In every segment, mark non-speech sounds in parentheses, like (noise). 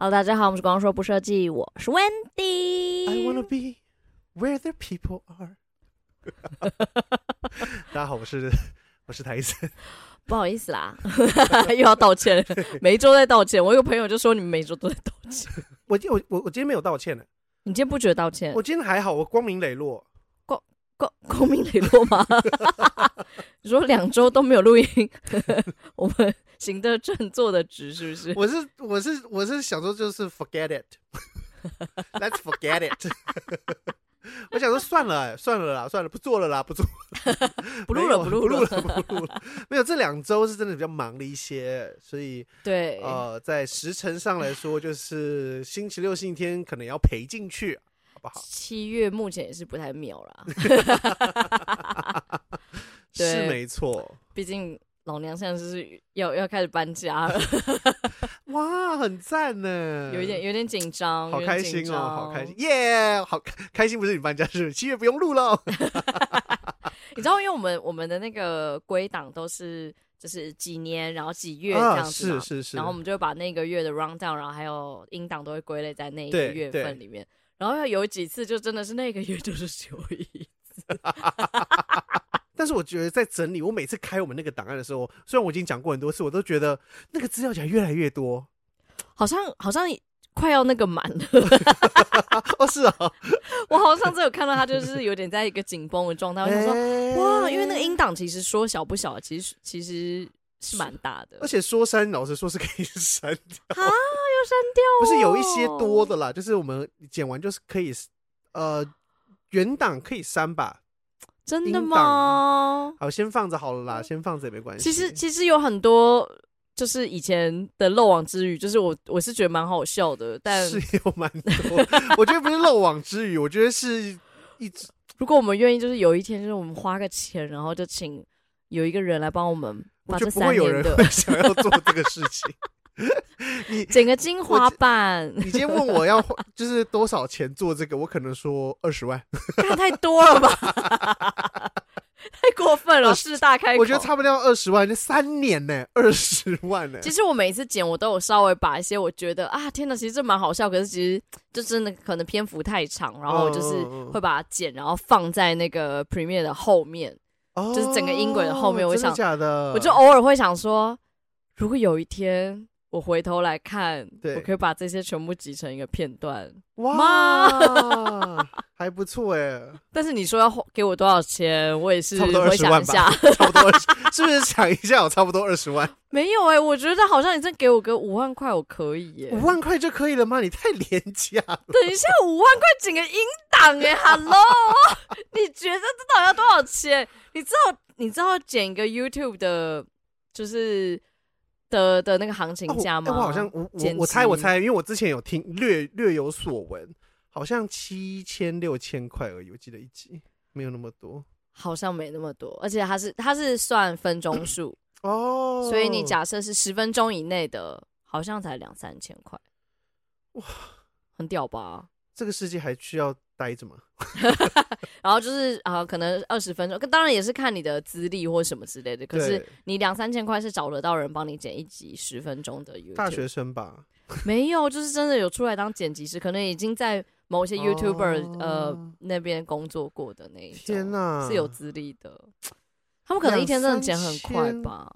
Hello，大家好，我们是光说不设计，我是 Wendy。I wanna be where the people are。(laughs) (laughs) 大家好，我是我是台森。不好意思啦，(laughs) 又要道歉，每一周在道歉。我有个朋友就说你们每周都在道歉。我我我我今天没有道歉呢。你今天不觉得道歉？我今天还好，我光明磊落。光光光明磊落吗？(laughs) 你说两周都没有录音，(laughs) 我们。行得正，坐得直，是不是？我是我是我是想说，就是 forget it，let's (laughs) forget it。我想说算了，算了啦，算了，不做了啦，不做了，不录了，不录了，不录了。没有，这两周是真的比较忙了一些，所以对，呃，在时辰上来说，就是星期六、星期天可能要陪进去，好不好？七月目前也是不太妙啦，(laughs) 是没错，毕竟。老娘现在就是要要开始搬家了，(laughs) 哇，很赞呢，有一点有点紧张，好开心哦，好开心，耶，好开心，不是你搬家，是七月不用录了。(laughs) 你知道，因为我们我们的那个归档都是就是几年，然后几月这样子嘛，是是是，然后我们就会把那个月的 rundown，然后还有音档都会归类在那一个月份里面，然后要有几次就真的是那个月就是只有一次。(laughs) 但是我觉得在整理，我每次开我们那个档案的时候，虽然我已经讲过很多次，我都觉得那个资料夹越来越多，好像好像快要那个满了。(laughs) 哦，是啊，我好像上次有看到他，就是有点在一个紧绷的状态。我想说，欸、哇，因为那个音档其实说小不小，其实其实是蛮大的。而且说删，老实说是可以删掉掉、哦？不是有一些多的啦，就是我们剪完就是可以，呃，原档可以删吧。真的吗？好，先放着好了啦，先放着也没关系。其实其实有很多，就是以前的漏网之鱼，就是我我是觉得蛮好笑的，但是有蛮多。(laughs) 我觉得不是漏网之鱼，我觉得是一直。(laughs) 如果我们愿意，就是有一天，就是我们花个钱，然后就请有一个人来帮我们把这三年的，我觉得不会有人会想要做这个事情。(laughs) 你整个精华版，(laughs) 你今天问我要就是多少钱做这个，我可能说二十万，那太多了吧，(laughs) 太过分了，是大开口。我觉得差不多要二十万，就三年呢，二十万呢。其实我每一次剪，我都有稍微把一些我觉得啊，天哪，其实这蛮好笑，可是其实就真的可能篇幅太长，然后就是会把它剪，然后放在那个 Premiere 的后面，就是整个音轨的后面。我想，假的，我就偶尔会想说，如果有一天。我回头来看，对我可以把这些全部集成一个片段。哇，妈还不错哎！(laughs) 但是你说要给我多少钱，我也是差不多二十万吧。差不多是不是想一下？我差不多二十万。(laughs) 没有哎、欸，我觉得好像你再给我个五万块，我可以耶。五万块就可以了吗？你太廉价了。等一下，五万块整个音档哎，Hello，(laughs) 你觉得这到底要多少钱？你知道你知道剪一个 YouTube 的，就是。的的那个行情价吗？我好像我我我猜我猜，因为我之前有听略略有所闻，好像七千六千块而已。我记得一集没有那么多，好像没那么多，而且它是它是算分钟数哦，(clears throat) 所以你假设是十分钟以内的，好像才两三千块，哇，很屌吧？这个世界还需要待着嘛？(laughs) 然后就是啊，可能二十分钟，当然也是看你的资历或什么之类的。可是你两三千块是找得到人帮你剪一集十分钟的 YouTube。大学生吧？(laughs) 没有，就是真的有出来当剪辑师，可能已经在某些 YouTuber、哦、呃那边工作过的那一种。天哪，是有资历的。他们可能一天真的剪很快吧，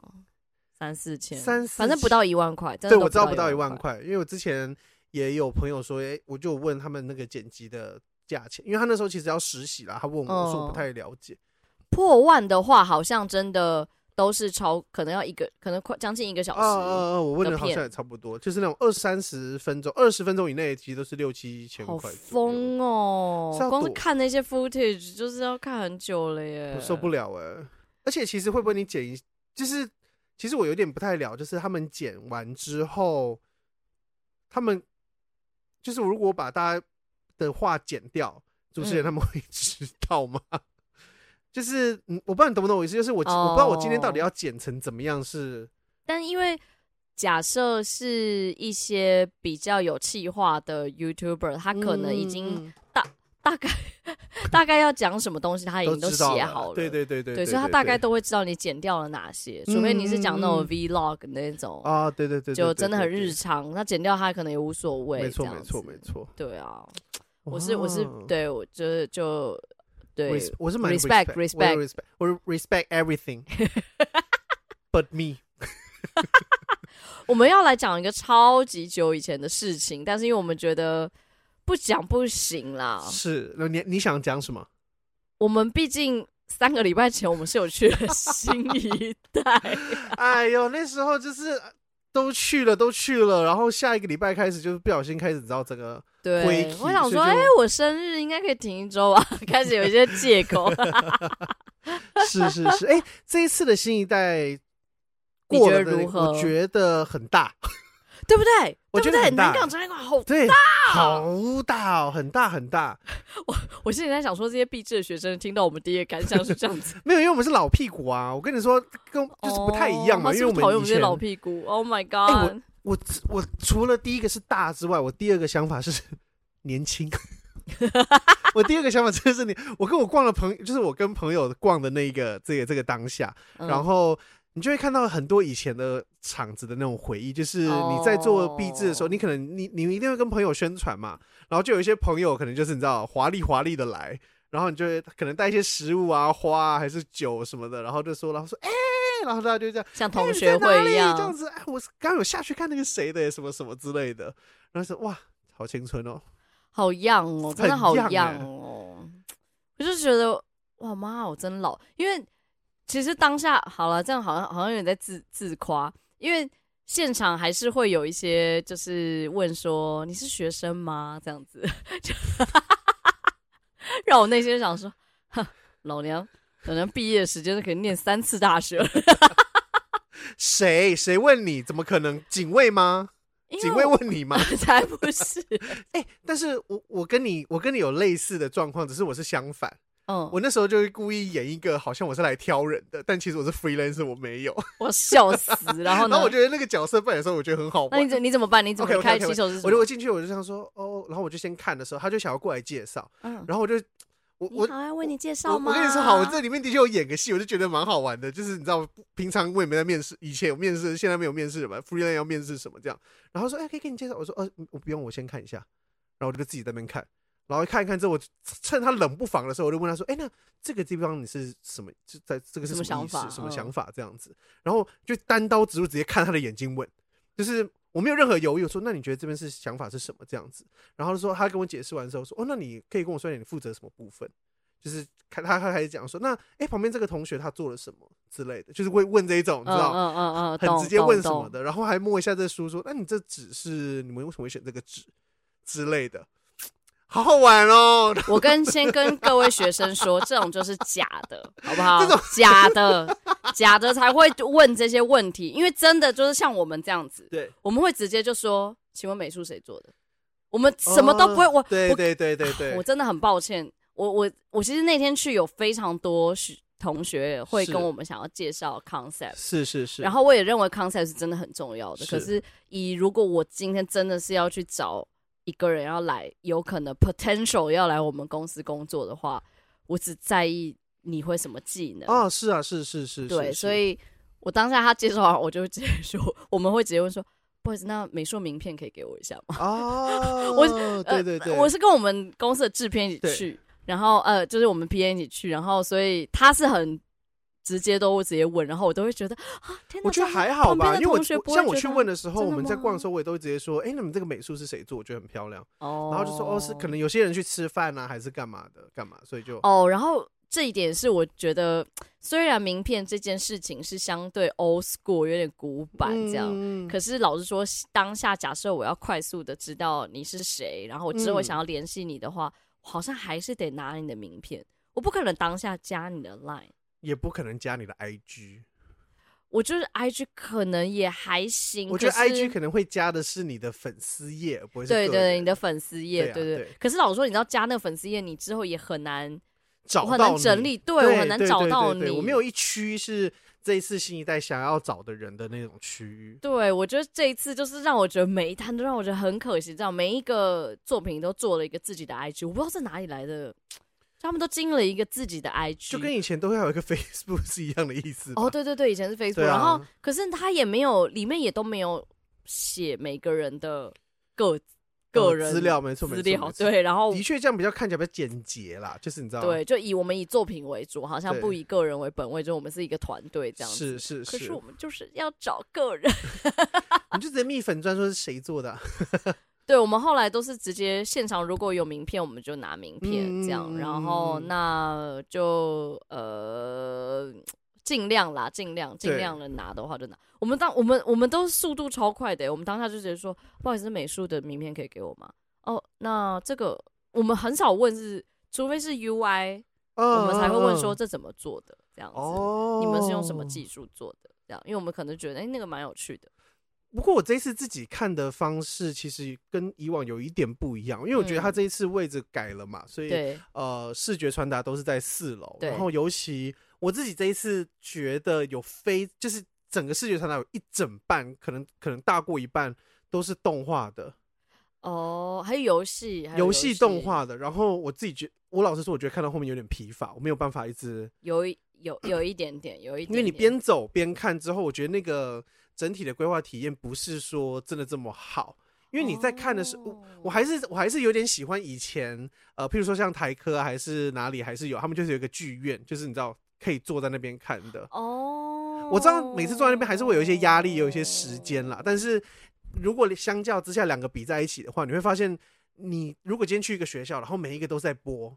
三四千，三四千，反正不到一万块。对，我知道不到一万块，因为我之前。也有朋友说，哎、欸，我就问他们那个剪辑的价钱，因为他那时候其实要实习啦，他问我，我说我不太了解。嗯、破万的话，好像真的都是超，可能要一个，可能快将近一个小时。嗯嗯嗯，我问的好像也差不多，就是那种二三十分钟、二十分钟以内，其实都是六七千块。好疯哦！光是看那些 footage 就是要看很久了耶，我受不了哎！而且其实会不会你剪一，就是其实我有点不太了，就是他们剪完之后，他们。就是如果把大家的话剪掉，主持人他们会知道吗？嗯、就是嗯，我不知道你懂不懂我意思。就是我、哦、我不知道我今天到底要剪成怎么样是。但因为假设是一些比较有企划的 YouTuber，他可能已经大、嗯、大概 (laughs) 大概要讲什么东西，他已经都写好了。对对对对，对，所以他大概都会知道你剪掉了哪些，除非你是讲那种 vlog 那种啊，对对对，就真的很日常，那剪掉他可能也无所谓。没错没错没错，对啊，我是我是对我就是就对，我是蛮 respect respect，我 respect everything，but (laughs) me。(laughs) 我们要来讲一个超级久以前的事情，但是因为我们觉得不讲不行啦。是，那你你想讲什么？我们毕竟三个礼拜前我们是有去了新一代。(laughs) 哎呦，那时候就是都去了，都去了，然后下一个礼拜开始就是不小心开始知道这个。对，我想说，哎、欸，我生日应该可以停一周啊，(laughs) 开始有一些借口。(laughs) 是是是，哎、欸，这一次的新一代。过得如何？我觉得很大，对不对？我觉得很大。南港展览馆好大，对，好大哦，很大很大。(laughs) 我我现在在想说，这些毕制的学生听到我们第一个感想是这样子，(laughs) 没有，因为我们是老屁股啊。我跟你说，跟就是不太一样嘛，因为我们以前老屁股。Oh my god！我我我除了第一个是大之外，我第二个想法是年轻。(laughs) 我第二个想法真的是你，我跟我逛了朋，就是我跟朋友逛的那个这个这个当下，然后。你就会看到很多以前的场子的那种回忆，就是你在做壁纸的时候，你可能你你一定会跟朋友宣传嘛，然后就有一些朋友可能就是你知道华丽华丽的来，然后你就会可能带一些食物啊、花啊还是酒什么的，然后就说，然后说，哎，然后大家就这样像同学会一样这样子，哎，我刚有下去看那个谁的什么什么之类的，然后说哇，好青春哦，好 young 哦，真的好 young 哦，(tsk) 我就觉得哇妈，我真老，因为。其实当下好了，这样好像好像有点在自自夸，因为现场还是会有一些就是问说，你是学生吗？这样子，(laughs) 就让我内心想说，哼，老娘老娘毕业的时间都可以念三次大学了。(laughs) 谁谁问你？怎么可能？警卫吗？警卫问你吗？(laughs) 才不是！哎、欸，但是我我跟你我跟你有类似的状况，只是我是相反。嗯，我那时候就会故意演一个好像我是来挑人的，但其实我是 freelancer，我没有。(laughs) 我笑死，然后呢？然后我觉得那个角色扮演的时候，我觉得很好玩。那你怎你怎么办？你怎么开起手是什么？我就我进去，我就这样说哦，然后我就先看的时候，他就想要过来介绍，嗯，然后我就我我好要为你介绍吗？我跟你说好，我这里面的确有演个戏，我就觉得蛮好玩的。就是你知道，平常我也没在面试，以前有面试，现在没有面试什么，freelancer 要面试什么这样。然后说哎，可以给你介绍。我说呃，我不用，我先看一下。然后我就自己在那边看。然后看一看之后，我趁他冷不防的时候，我就问他说：“哎，那这个地方你是什么？就在这个是什么意思？什么想法？这样子。”然后就单刀直入，直接看他的眼睛问，就是我没有任何犹豫，我说：“那你觉得这边是想法是什么？”这样子。然后他说他跟我解释完之后说：“哦，那你可以跟我说你负责什么部分？”就是看他他开始讲说：“那哎，旁边这个同学他做了什么之类的？”就是会问这一种，你知道？嗯嗯嗯，很直接问什么的。然后还摸一下这书，说：“那你这纸是你们为什么会选这个纸之类的？”好好玩哦！(laughs) 我跟先跟各位学生说，这种就是假的，(laughs) 好不好？这种假的，假的才会问这些问题，因为真的就是像我们这样子，对，我们会直接就说，请问美术谁做的？我们什么都不会。我对对对对对，我真的很抱歉。我我我其实那天去有非常多同学会跟我们想要介绍 concept，是是是，然后我也认为 concept 是真的很重要的。可是以如果我今天真的是要去找。一个人要来，有可能 potential 要来我们公司工作的话，我只在意你会什么技能啊？是啊，是是是，对，所以我当下他介绍完，我就直接说，我们会直接问说，不好意思，那美术名片可以给我一下吗？(laughs) 哦，我对对对，我是跟我们公司的制片一起去，然后呃，就是我们 P A 一起去，然后所以他是很。直接都直接问，然后我都会觉得啊，天哪，我觉得还好吧，因为我像我去问的时候，我们在逛的时候，我也都会直接说，哎，你们这个美术是谁做？我觉得很漂亮。哦，然后就说哦，是可能有些人去吃饭啊，还是干嘛的，干嘛，所以就哦，然后这一点是我觉得，虽然名片这件事情是相对 old school，有点古板这样，嗯、可是老实说，当下假设我要快速的知道你是谁，然后我之后想要联系你的话，嗯、好像还是得拿你的名片，我不可能当下加你的 line。也不可能加你的 IG，我就是 IG 可能也还行。我觉得 IG 可能会加的是你的粉丝页，不会是对对你的粉丝页，对对。可是老实说，你知道加那个粉丝页，你之后也很难找到，很难整理，对我很难找到你。我没有一区是这一次新一代想要找的人的那种区域。对，我觉得这一次就是让我觉得每一摊都让我觉得很可惜，这样每一个作品都做了一个自己的 IG，我不知道是哪里来的。他们都经了一个自己的 IG，就跟以前都会有一个 (laughs) Facebook 是一样的意思。哦，对对对，以前是 Facebook，、啊、然后可是他也没有，里面也都没有写每个人的个个人资料，没错没错，对，然后的确这样比较看起来比较简洁啦，就是你知道，对，就以我们以作品为主，好像不以个人为本位，就我们是一个团队这样子，是是是，可是我们就是要找个人，(laughs) 你就直接蜜粉专说是谁做的、啊。对，我们后来都是直接现场，如果有名片，我们就拿名片这样，嗯、然后那就呃尽量啦，尽量尽量的拿的话就拿。我们当我们我们都速度超快的，我们当下就直接说，不好意思，美术的名片可以给我吗？哦，那这个我们很少问是，除非是 UI，、哦、我们才会问说这怎么做的这样子，哦、你们是用什么技术做的这样？因为我们可能觉得哎那个蛮有趣的。不过我这一次自己看的方式其实跟以往有一点不一样，因为我觉得他这一次位置改了嘛，所以呃视觉传达都是在四楼，然后尤其我自己这一次觉得有非就是整个视觉传达有一整半，可能可能大过一半都是动画的哦，还有游戏，游戏动画的。然后我自己觉，我老实说，我觉得看到后面有点疲乏，我没有办法一直有有有一点点有一点，因为你边走边看之后，我觉得那个。整体的规划体验不是说真的这么好，因为你在看的时候，我我还是我还是有点喜欢以前，呃，譬如说像台科还是哪里还是有，他们就是有一个剧院，就是你知道可以坐在那边看的。哦，我知道每次坐在那边还是会有一些压力，有一些时间啦。但是如果相较之下两个比在一起的话，你会发现，你如果今天去一个学校，然后每一个都在播，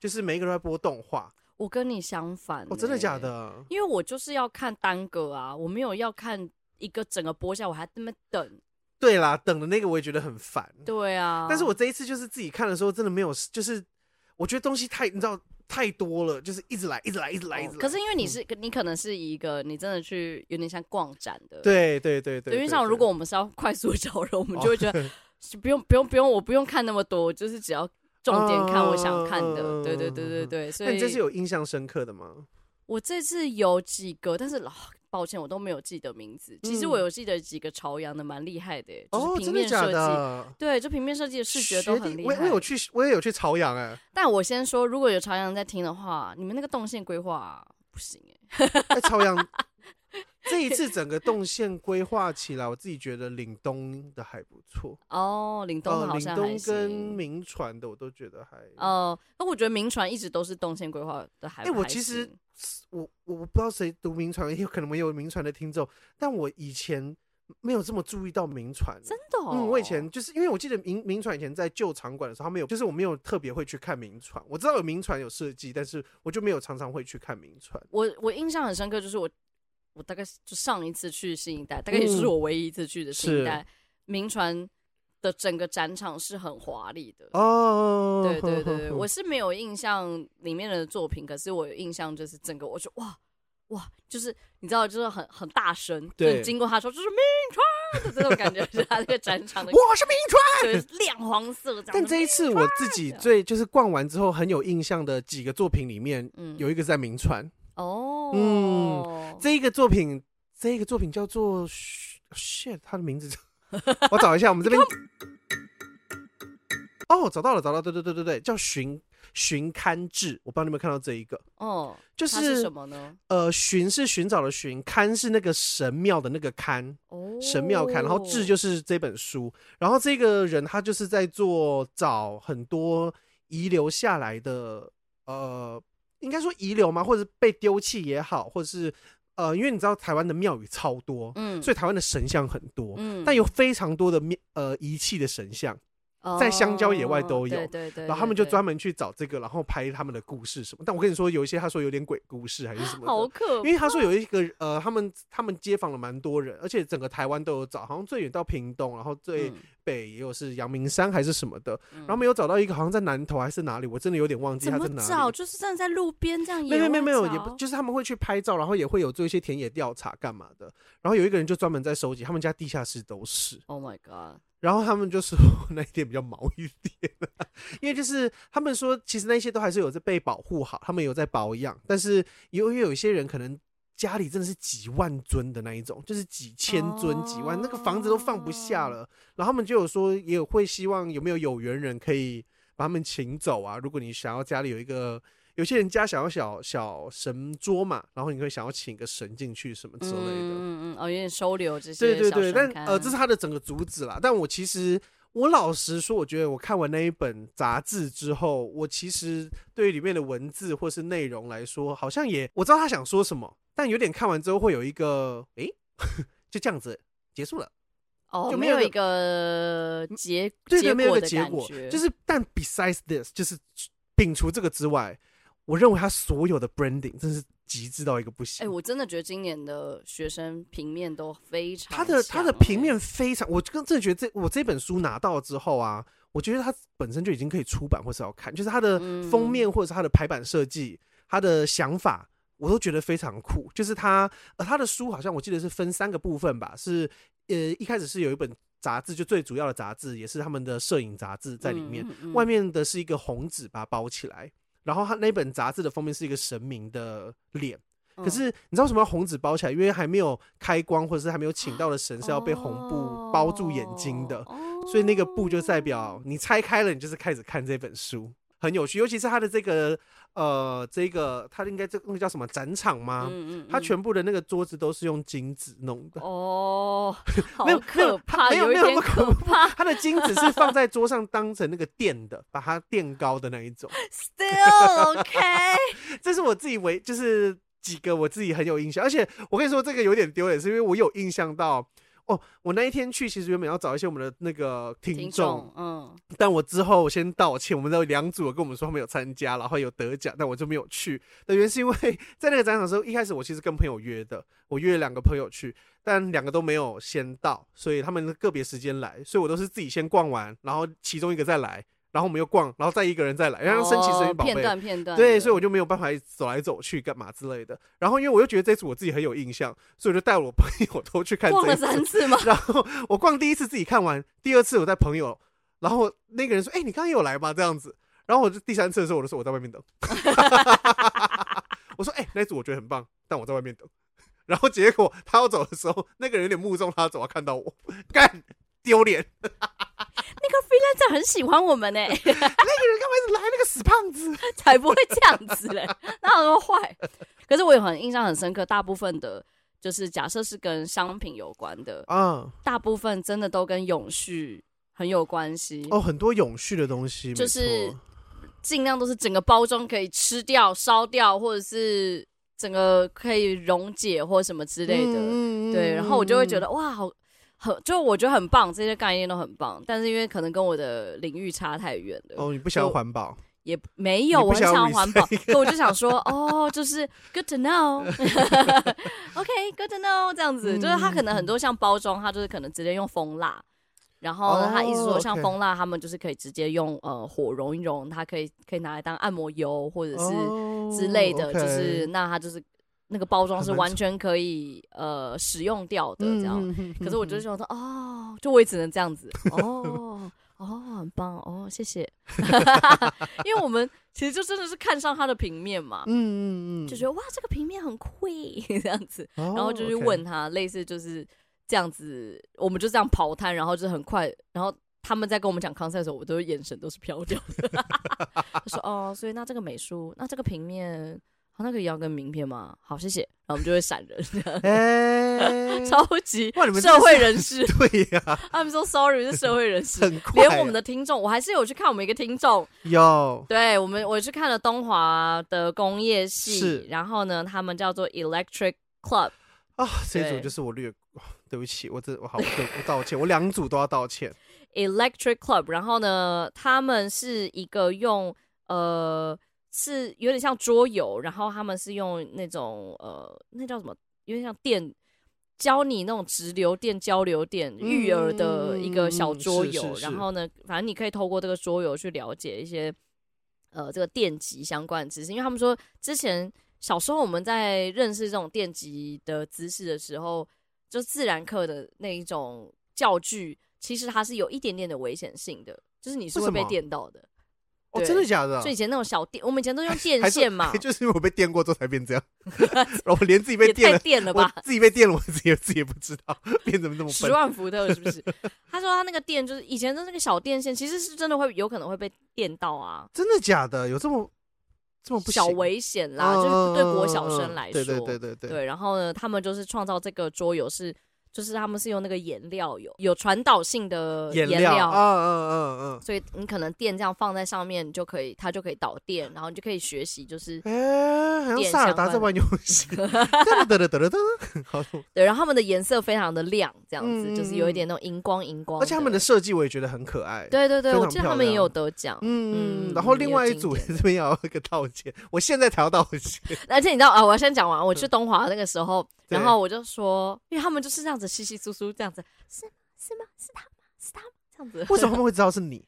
就是每一个都在播动画。我跟你相反，哦，真的假的？因为我就是要看单个啊，我没有要看。一个整个播下，我还那么等。对啦，等的那个我也觉得很烦。对啊，但是我这一次就是自己看的时候，真的没有，就是我觉得东西太，你知道太多了，就是一直来，一直来，一直来，一直来。可是因为你是，嗯、你可能是一个，你真的去有点像逛展的。对对对对。因为像如果我们是要快速找人，我们就会觉得 (laughs) 不用不用不用，我不用看那么多，就是只要重点看我想看的。嗯、对对对对对。所以这是有印象深刻的吗？我这次有几个，但是老。抱歉，我都没有记得名字。其实我有记得几个朝阳的，蛮厉害的，就是平面设计。对，就平面设计的视觉都很厉害。我我有去，我也有去朝阳哎。但我先说，如果有朝阳在听的话，你们那个动线规划不行哎。朝阳这一次整个动线规划起来，我自己觉得岭东的还不错。哦，岭东好像岭东跟民传的我都觉得还。哦，那我觉得民传一直都是动线规划的还。哎，我其实。我我不知道谁读民传，也有可能没有民传的听众，但我以前没有这么注意到民传，真的。哦。嗯，我以前就是因为我记得民民传以前在旧场馆的时候，他没有，就是我没有特别会去看民传。我知道有民传有设计，但是我就没有常常会去看民传。我我印象很深刻，就是我我大概就上一次去新一代，大概也是我唯一一次去的新一代名传。的整个展场是很华丽的哦，对对对，我是没有印象里面的作品，可是我有印象就是整个，我就哇哇，就是你知道，就是很很大声，对，经过他说就是名传的这种感觉，是他那个展场的，我是铭传，对，亮黄色。但这一次我自己最就是逛完之后很有印象的几个作品里面，嗯，有一个在铭传哦，嗯，这一个作品，这一个作品叫做 shit，他的名字。(laughs) 我找一下，我们这边哦，找到了，找到，对对对对对，叫寻寻勘志，我不知道你有没有看到这一个哦，就是，是什么呢？呃，寻是寻找的寻，勘是那个神庙的那个勘，哦，神庙勘，然后志就是这本书，然后这个人他就是在做找很多遗留下来的，呃，应该说遗留吗？或者被丢弃也好，或者是。呃，因为你知道台湾的庙宇超多，嗯，所以台湾的神像很多，嗯，但有非常多的庙呃遗弃的神像。在香蕉野外都有，然后他们就专门去找这个，然后拍他们的故事什么。但我跟你说，有一些他说有点鬼故事还是什么，好可怕。因为他说有一个呃，他们他们街访了蛮多人，而且整个台湾都有找，好像最远到屏东，然后最北也有是阳明山还是什么的，然后没有找到一个，好像在南投还是哪里，我真的有点忘记他在哪里。找就是站在路边这样，没有没有没有，也不就是他们会去拍照，然后也会有做一些田野调查干嘛的。然后有一个人就专门在收集，他们家地下室都是。Oh my god！然后他们就说那一点比较毛一点，(laughs) 因为就是他们说，其实那些都还是有在被保护好，他们有在保养，但是由于有一些人可能家里真的是几万尊的那一种，就是几千尊、几万，那个房子都放不下了。然后他们就有说，也有会希望有没有有缘人可以把他们请走啊？如果你想要家里有一个，有些人家想要小小神桌嘛，然后你会想要请个神进去什么之类的。嗯嗯哦，有点收留这些。对对对，但呃，这是他的整个主旨啦。但我其实。我老实说，我觉得我看完那一本杂志之后，我其实对于里面的文字或是内容来说，好像也我知道他想说什么，但有点看完之后会有一个，诶，(laughs) 就这样子结束了，哦，就没有一个结，对对，没有一个结果，就是但 besides this，就是摒除这个之外，我认为他所有的 branding 真是。极致到一个不行！哎、欸，我真的觉得今年的学生平面都非常、欸……他的他的平面非常，我真的觉得这我这本书拿到之后啊，我觉得它本身就已经可以出版或是要看，就是它的封面或者是它的排版设计，它的想法我都觉得非常酷。就是他呃，他的书好像我记得是分三个部分吧，是呃一开始是有一本杂志，就最主要的杂志，也是他们的摄影杂志在里面，外面的是一个红纸把它包起来。然后他那本杂志的封面是一个神明的脸，可是你知道为什么要红纸包起来？因为还没有开光，或者是还没有请到的神是要被红布包住眼睛的，所以那个布就代表你拆开了，你就是开始看这本书。很有趣，尤其是他的这个呃，这个他应该这那个叫什么展场吗？嗯嗯，他全部的那个桌子都是用金子弄的。哦，(laughs) 没有可怕，没有没有那么可怕。他的金子是放在桌上当成那个垫的，把它垫高的那一种。(laughs) Still OK，(laughs) 这是我自己为就是几个我自己很有印象，而且我跟你说这个有点丢脸，是因为我有印象到。哦，我那一天去，其实原本要找一些我们的那个听众，嗯，但我之后我先道歉，我们的两组跟我们说他们有参加，然后有得奖，但我就没有去。的原因是因为 (laughs) 在那个展场的时候，一开始我其实跟朋友约的，我约了两个朋友去，但两个都没有先到，所以他们个别时间来，所以我都是自己先逛完，然后其中一个再来。然后我们又逛，然后再一个人再来，然后升级声音宝贝，片段片段，对，所以我就没有办法走来走去干嘛之类的。然后因为我又觉得这次我自己很有印象，所以我就带我朋友都去看。逛了三次吗？(laughs) 然后我逛第一次自己看完，第二次我带朋友，然后那个人说：“哎，你刚刚有来吗？”这样子。然后我就第三次的时候，我就说我在外面等。(laughs) (laughs) 我说：“哎，那组我觉得很棒，但我在外面等。”然后结果他要走的时候，那个人有点目送他走，要看到我，干丢脸。那个 freelancer 很喜欢我们呢、欸，(laughs) 那个人干嘛一直来？那个死胖子 (laughs) 才不会这样子嘞，哪有那么坏？可是我有很印象很深刻，大部分的，就是假设是跟商品有关的啊，大部分真的都跟永续很有关系哦，很多永续的东西，就是尽量都是整个包装可以吃掉、烧掉，或者是整个可以溶解或什么之类的，嗯、对，然后我就会觉得哇，好。很就我觉得很棒，这些概念都很棒，但是因为可能跟我的领域差太远了。哦，你不喜欢环保？也没有，我很想环保，所以我就想说，哦，就是 good to know，OK，good、(laughs) (laughs) okay, to know，这样子，嗯、就是它可能很多像包装，它就是可能直接用蜂蜡，然后呢，他一直说像蜂蜡，他们就是可以直接用呃火融一融，它可以可以拿来当按摩油或者是之类的，就是那它就是。那个包装是完全可以呃使用掉的，这样。可是我就想说，哦，就我也只能这样子。哦哦，很棒哦，谢谢。(laughs) 因为我们其实就真的是看上它的平面嘛，嗯嗯嗯，就觉得哇，这个平面很酷 (laughs) 这样子，然后就去问他，类似就是这样子，我们就这样跑摊，然后就很快，然后他们在跟我们讲 concept 的时候，我都眼神都是飘掉的。(laughs) 他说哦，所以那这个美术，那这个平面。好，那个也要跟名片吗？好，谢谢。然后我们就会闪人，欸、(laughs) 超级社会人士。(laughs) 对呀、啊、，(laughs) I'm so sorry，是社会人士。连我们的听众，我还是有去看我们一个听众。有，对我们，我去看了东华的工业系，然后呢，他们叫做 Electric Club 啊，这组就是我略，对不起，我这我好，对我道歉，我两组都要道歉。Electric Club，然后呢，他们是一个用呃。是有点像桌游，然后他们是用那种呃，那叫什么？有点像电，教你那种直流电、交流电育儿的一个小桌游。嗯、然后呢，反正你可以透过这个桌游去了解一些呃这个电极相关的知识。因为他们说，之前小时候我们在认识这种电极的知识的时候，就自然课的那一种教具，其实它是有一点点的危险性的，就是你是会被电到的。哦，真的假的？所以以前那种小电，我们以前都用电线嘛，就是因为我被电过之后才变这样，(laughs) 然后我连自己被电了，电了吧？自己被电了，我自己自己也不知道变怎么这么笨。十万伏特是不是？他说他那个电就是以前的那个小电线，其实是真的会有可能会被电到啊。真的假的？有这么这么不小危险啦？就是对国小生来说，对对对对对。对，然后呢，他们就是创造这个桌游是。就是他们是用那个颜料有有传导性的颜料，嗯嗯嗯嗯，所以你可能电这样放在上面就可以，它就可以导电，然后你就可以学习，就是哎，好像萨尔达在玩游戏，得得得得得，好，对，然后他们的颜色非常的亮，这样子就是有一点那种荧光荧光，而且他们的设计我也觉得很可爱，对对对，我记得他们也有得奖，嗯，然后另外一组这边要一个道歉，我现在才要道歉，(laughs) 而且你知道啊，我要先讲完，我去东华那个时候。然后我就说，因为他们就是这样子稀稀疏疏这样子，是吗？是吗？是他吗？是他吗？这样子，为什么他们 (laughs) 会知道是你？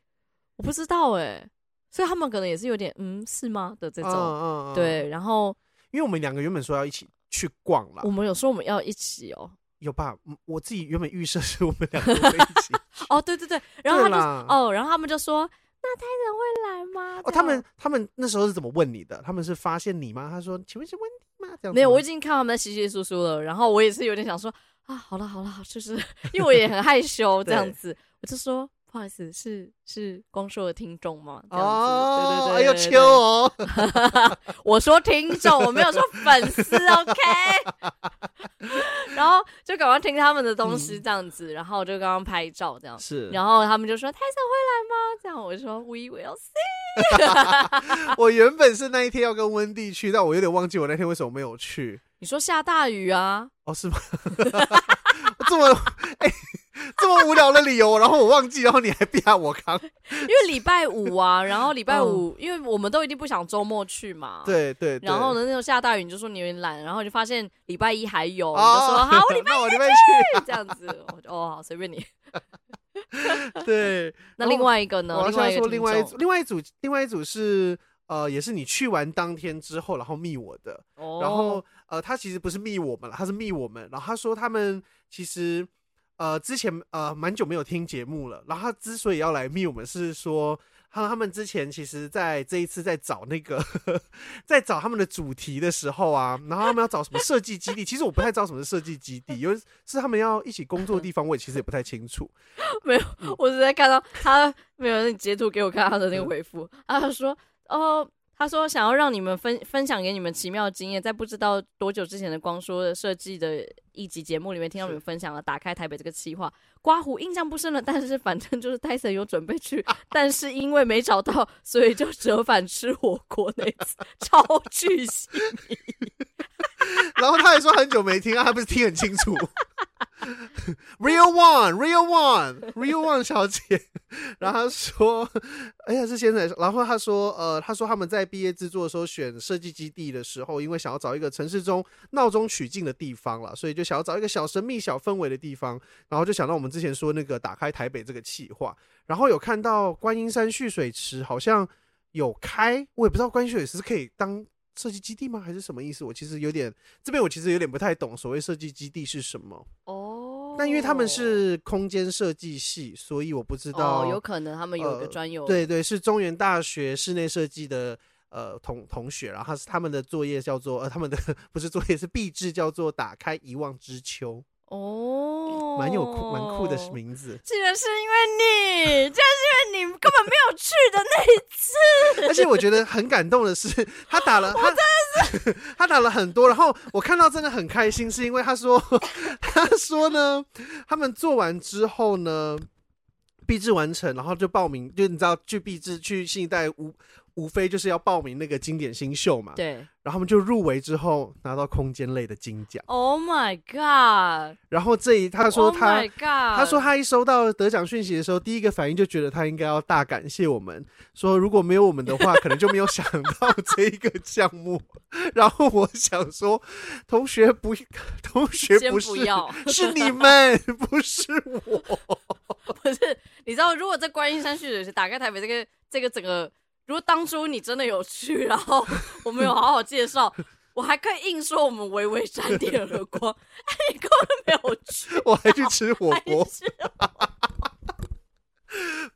我不知道哎、欸，所以他们可能也是有点嗯，是吗的这种，嗯嗯嗯对。然后，因为我们两个原本说要一起去逛了，我们有说我们要一起哦，有吧？我自己原本预设是我们两个会一起。(laughs) 哦，对对对，然后他就哦，然后他们就说，那他人会来吗？哦，他们他们那时候是怎么问你的？他们是发现你吗？他说，请问是温迪？没有，我已经看他们在稀稀疏疏了，然后我也是有点想说啊，好了好了，就是 (laughs) 因为我也很害羞 (laughs) 这样子，我就说不好意思，是是光说的听众吗？这样子，哦、对对对，哎呦秋哦，(laughs) 我说听众，我没有说粉丝，OK。(laughs) 然后就赶快听他们的东西这样子，嗯、然后就刚刚拍照这样，是，然后他们就说泰森会来吗？这样我就说 We will see。(laughs) 我原本是那一天要跟温蒂去，但我有点忘记我那天为什么没有去。你说下大雨啊？哦，是吗？这么哎、欸，(laughs) 这么无聊的理由，然后我忘记，然后你还逼我扛。因为礼拜五啊，然后礼拜五，嗯、因为我们都一定不想周末去嘛。对对。然后呢，那时候下大雨，你就说你有点懒，然后就发现礼拜一还有，哦、你就说好，我礼拜 (laughs) 一去，这样子，我就哦好，随便你。(laughs) 对，那另外一个呢？我要说另外一组，另外一组，另外一组是呃，也是你去完当天之后，然后密我的。哦。然后呃，他其实不是密我们了，他是密我们。然后他说他们其实呃之前呃蛮久没有听节目了。然后他之所以要来密我们，是说。他他们之前其实，在这一次在找那个，(laughs) 在找他们的主题的时候啊，然后他们要找什么设计基地，其实我不太知道什么是设计基地，因为是他们要一起工作的地方，我也其实也不太清楚。(laughs) 没有，我只在看到他没有人截图给我看他的那个回复，啊，他说哦。他说：“想要让你们分分享给你们奇妙的经验，在不知道多久之前的光说的设计的一集节目里面，听到你们分享了打开台北这个企划。刮胡印象不深了，但是反正就是泰森有准备去，(laughs) 但是因为没找到，所以就折返吃火锅那次，超巨细。(laughs) 然后他还说很久没听啊，他不是听很清楚。(laughs) Real one, real one, real one 小姐。然后他说：‘哎呀，是现在。’然后他说：‘呃，他说他们在毕业制作的时候选设计基地的时候，因为想要找一个城市中闹中取静的地方了，所以就想要找一个小神秘、小氛围的地方。然后就想到我们之前说那个打开台北这个企划，然后有看到观音山蓄水池好像有开，我也不知道观音水池是可以当。’设计基地吗？还是什么意思？我其实有点这边，我其实有点不太懂所谓设计基地是什么哦。但因为他们是空间设计系，所以我不知道。哦，有可能他们有个专有。呃，对对，是中原大学室内设计的呃同同学，然后他是他们的作业叫做呃他们的 (laughs) 不是作业是壁纸叫做打开遗忘之秋。哦，蛮有酷，蛮酷的名字。竟然是因为你，竟然是因为你根本没有去的那一次。而且我觉得很感动的是，他打了，(laughs) 他真的是 (laughs) 他打了很多，然后我看到真的很开心，是因为他说，(laughs) 他说呢，他们做完之后呢，毕制完成，然后就报名，就你知道去毕制去新一代五。无非就是要报名那个经典新秀嘛，对，然后他们就入围之后拿到空间类的金奖。Oh my god！然后这一他说他，Oh my god！他说他一收到得奖讯息的时候，第一个反应就觉得他应该要大感谢我们，说如果没有我们的话，可能就没有想到这一个项目。(laughs) 然后我想说，同学不，同学不是，不要是你们，不是我。(laughs) 不是，你知道，如果在观音山蓄水池打开台北这个这个整个。如果当初你真的有去，然后 (laughs) 我们有好好介绍，(laughs) 我还可以硬说我们微微闪电而过。你根本没有去，(laughs) 我还去吃火锅。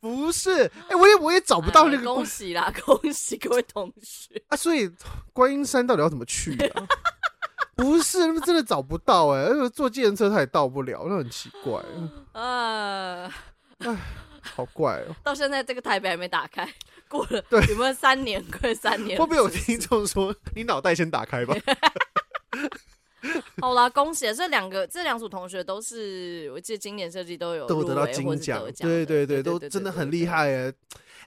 不不是，哎、欸，我也我也找不到那个。恭喜啦，恭喜各位同学啊！所以观音山到底要怎么去啊？不是，那真的找不到哎、欸，而且坐计程车他也到不了，那很奇怪。呃，哎，好怪哦、喔。到现在这个台北还没打开，过了对有没有三年？快三年。会不会有听众说你脑袋先打开吧？(laughs) 好啦，恭喜！这两个这两组同学都是，我记得经典设计都有都得到金奖，对对对，都真的很厉害哎！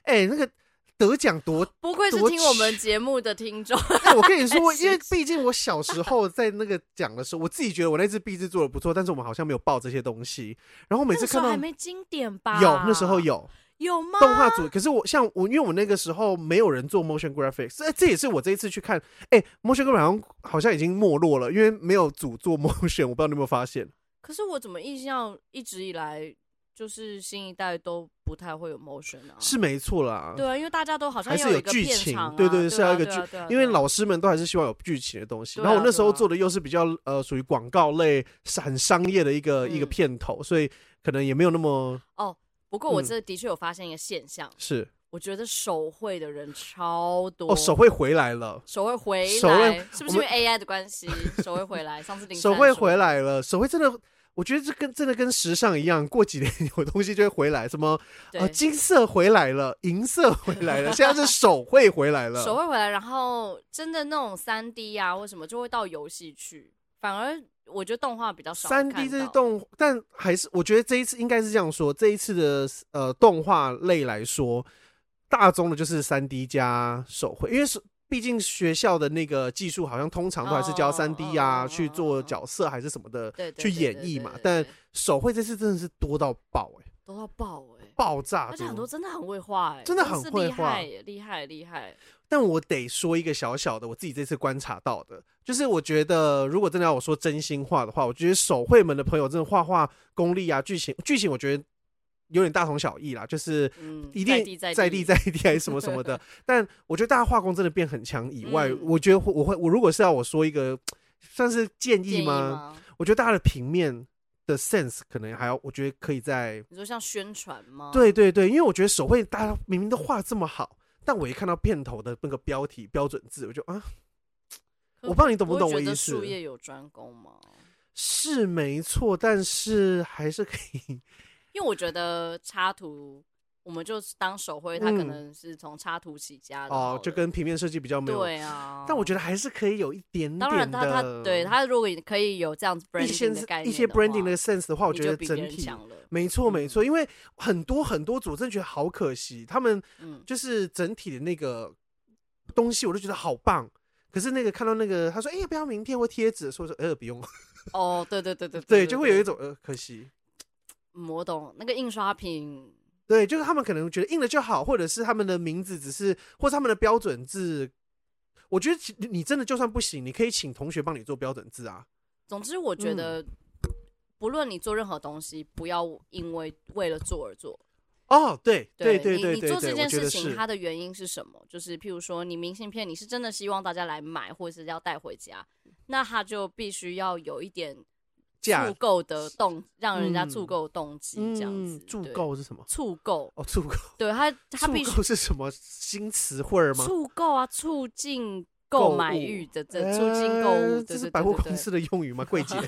哎，那个得奖多，不愧是听我们节目的听众。(laughs) 我跟你说，(laughs) 因为毕竟我小时候在那个奖的时候，我自己觉得我那支毕制做的不错，但是我们好像没有报这些东西。然后每次看到还没经典吧？有，那时候有。有吗？动画组，可是我像我，因为我那个时候没有人做 motion graphics，这这也是我这一次去看，哎、欸，motion graphics 好像好像已经没落了，因为没有组做 (laughs) motion，我不知道你有没有发现。可是我怎么印象一直以来就是新一代都不太会有 motion 啊？是没错啦，对啊，因为大家都好像还是有剧情，对对对，是要一个剧，因为老师们都还是希望有剧情的东西。然后我那时候做的又是比较呃属于广告类，是很商业的一个、嗯、一个片头，所以可能也没有那么哦。不过我这的确有发现一个现象，嗯、是我觉得手绘的人超多哦，手绘回来了，手绘回来，是不是因为 AI 的关系？手绘回来，上次 (laughs) 手绘回来了，手绘真的，我觉得这跟真的跟时尚一样，过几年 (laughs) 有东西就会回来，什么呃金色回来了，银色回来了，现在是手绘回来了，手绘回来，然后真的那种三 D 啊或什么就会到游戏去，反而。我觉得动画比较少。三 D 这些动，但还是我觉得这一次应该是这样说，这一次的呃动画类来说，大宗的就是三 D 加手绘，因为是毕竟学校的那个技术好像通常都还是教三 D 啊去做角色还是什么的，去演绎嘛。但手绘这次真的是多到爆哎、欸，多到爆哎、欸，爆炸！而且很多真的很会画哎、欸，真的很会画，厉害厉害。但我得说一个小小的，我自己这次观察到的，就是我觉得如果真的要我说真心话的话，我觉得手绘们的朋友真的画画功力啊，剧情剧情我觉得有点大同小异啦，就是一定在地在地还是什么什么的。(laughs) 但我觉得大家画工真的变很强以外，我觉得我会我如果是要我说一个算是建议吗？我觉得大家的平面的 sense 可能还要，我觉得可以在你说像宣传吗？对对对，因为我觉得手绘大家明明都画这么好。但我一看到片头的那个标题标准字，我就啊，我不知道你懂不懂我意思。术业有专攻吗？是没错，但是还是可以，因为我觉得插图。我们就当手绘，它可能是从插图起家的哦，就跟平面设计比较没有。对啊，但我觉得还是可以有一点点的。当然他，他他对他如果可以有这样子 branding 的概念一些 branding 的 sense 的话，我觉得整体没错没错。因为很多很多组真的觉得好可惜，他们就是整体的那个东西，我都觉得好棒。可是那个看到那个他说，哎，要不要名片或贴纸？说说，呃，不用。哦，对对对对对，就会有一种呃，可惜。我懂那个印刷品。对，就是他们可能觉得印了就好，或者是他们的名字只是，或者他们的标准字。我觉得你真的就算不行，你可以请同学帮你做标准字啊。总之，我觉得、嗯、不论你做任何东西，不要因为为了做而做。哦，对对对对，你你做这件事情，它的原因是什么？就是譬如说，你明信片你是真的希望大家来买，或者是要带回家，那它就必须要有一点。促购的动，让人家促购动机这样子。促购是什么？促购哦，促购。对他，他必须是什么新词汇吗？促购啊，促进购买欲的这促进购物，这是百货公司的用语吗？柜姐。(laughs) (laughs)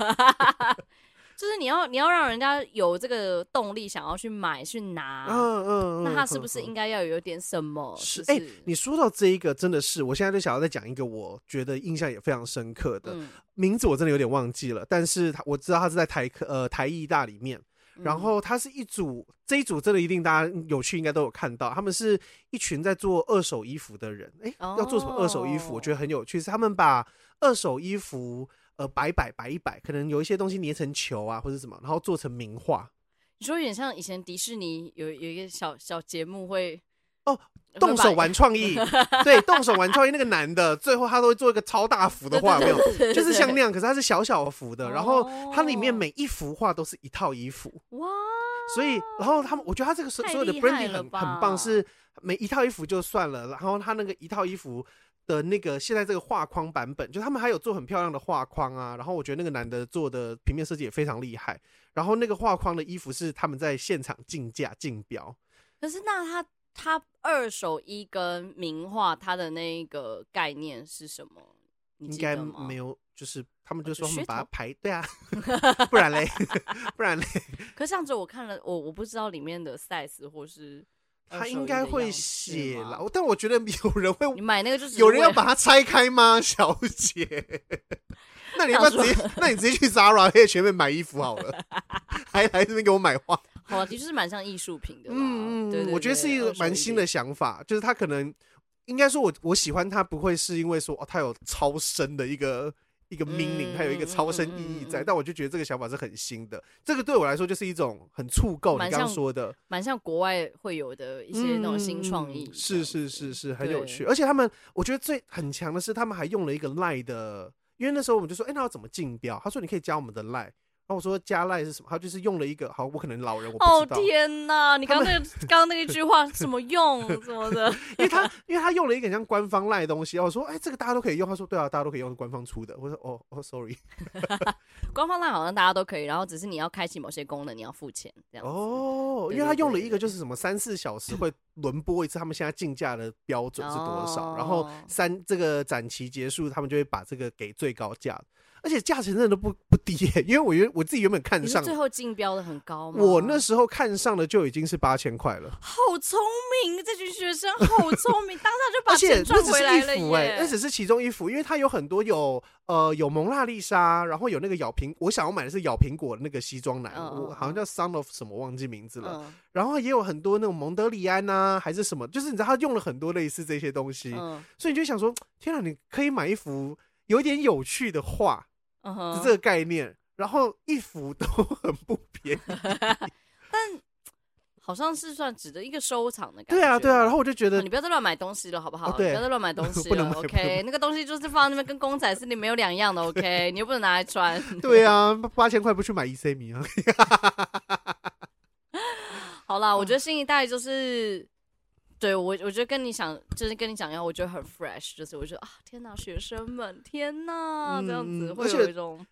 就是你要你要让人家有这个动力想要去买去拿，嗯嗯，嗯，那他是不是应该要有点什么？是哎、欸，你说到这一个真的是，我现在就想要再讲一个，我觉得印象也非常深刻的、嗯、名字，我真的有点忘记了，但是他我知道他是在台科呃台艺大里面，然后他是一组这一组真的一定大家有趣应该都有看到，他们是一群在做二手衣服的人，哎、欸，要做什么二手衣服？我觉得很有趣，是他们把二手衣服。呃，摆摆摆一摆，可能有一些东西捏成球啊，或者什么，然后做成名画。你说有点像以前迪士尼有有一个小小节目会哦，动手玩创意，(laughs) 对，动手玩创意。那个男的最后他都会做一个超大幅的画，没有，就是像那样，可是它是小小幅的，然后它里面每一幅画都是一套衣服哇，所以然后他们，我觉得他这个所所有的 branding 很很棒，是每一套衣服就算了，然后他那个一套衣服。的那个现在这个画框版本，就他们还有做很漂亮的画框啊，然后我觉得那个男的做的平面设计也非常厉害，然后那个画框的衣服是他们在现场竞价竞标，可是那他他二手衣跟名画，他的那个概念是什么？应该没有，就是他们就说他们把它排对啊，(laughs) 不然嘞，(laughs) 不然嘞。可是这样子我看了，我我不知道里面的 size 或是他应该会写了，但我觉得有人会你买那个就是有人要把它拆开吗，(laughs) 小姐？那你要不要直接？那你直接去 Zara 可以全面买衣服好了，(laughs) 还来这边给我买画？好啊，的确是蛮像艺术品的。嗯嗯，我觉得是一个蛮新的想法，就是他可能。应该说我，我我喜欢他，不会是因为说哦，他有超深的一个一个 meaning，它有一个超生意义在。但我就觉得这个想法是很新的，这个对我来说就是一种很触够。你刚刚说的，蛮像国外会有的一些那种新创意，是是是是很有趣。而且他们，我觉得最很强的是，他们还用了一个 line 的，因为那时候我们就说，哎，那要怎么竞标？他说你可以加我们的 line。然后我说加赖是什么？他就是用了一个好，我可能老人我不知道。哦天哪！你刚刚那个刚刚那一句话什么用什么的？(laughs) 因为他因为他用了一个像官方赖的东西。我说哎，这个大家都可以用。他说对啊，大家都可以用，是官方出的。我说哦哦，sorry，(laughs) 官方赖好像大家都可以，然后只是你要开启某些功能，你要付钱这样。哦，因为他用了一个就是什么三四小时会轮播一次，他们现在竞价的标准是多少？然后三这个展期结束，他们就会把这个给最高价。而且价钱真的都不 (laughs) 不低耶，(laughs) 因为我原我自己原本看上，最后竞标的很高吗？我那时候看上的就已经是八千块了。好聪明，这群学生好聪明，(laughs) 当场就把钱赚回来了耶。那只是其中一幅，因为它有很多有呃有蒙娜丽莎，然后有那个咬苹，我想要买的是咬苹果的那个西装男，我、嗯、好像叫 Son of 什么忘记名字了。嗯、然后也有很多那种蒙德里安呐，还是什么，就是你知道他用了很多类似这些东西，嗯、所以你就想说，天啊，你可以买一幅有点有趣的画。嗯哼，这个概念，然后一幅都很不便宜，(laughs) 但好像是算值得一个收藏的感觉。对啊，对啊，然后我就觉得，你不要再乱买东西了，好不好？对不要再乱买东西了，(laughs) OK？那个东西就是放在那边跟公仔是你没有两样的，OK？(laughs) 你又不能拿来穿。对啊，八千块不去买 EC 米啊？好啦，我觉得新一代就是。对我，我觉得跟你想，就是跟你讲一样，我觉得很 fresh，就是我觉得啊，天哪，学生们，天哪，这样子会有一种。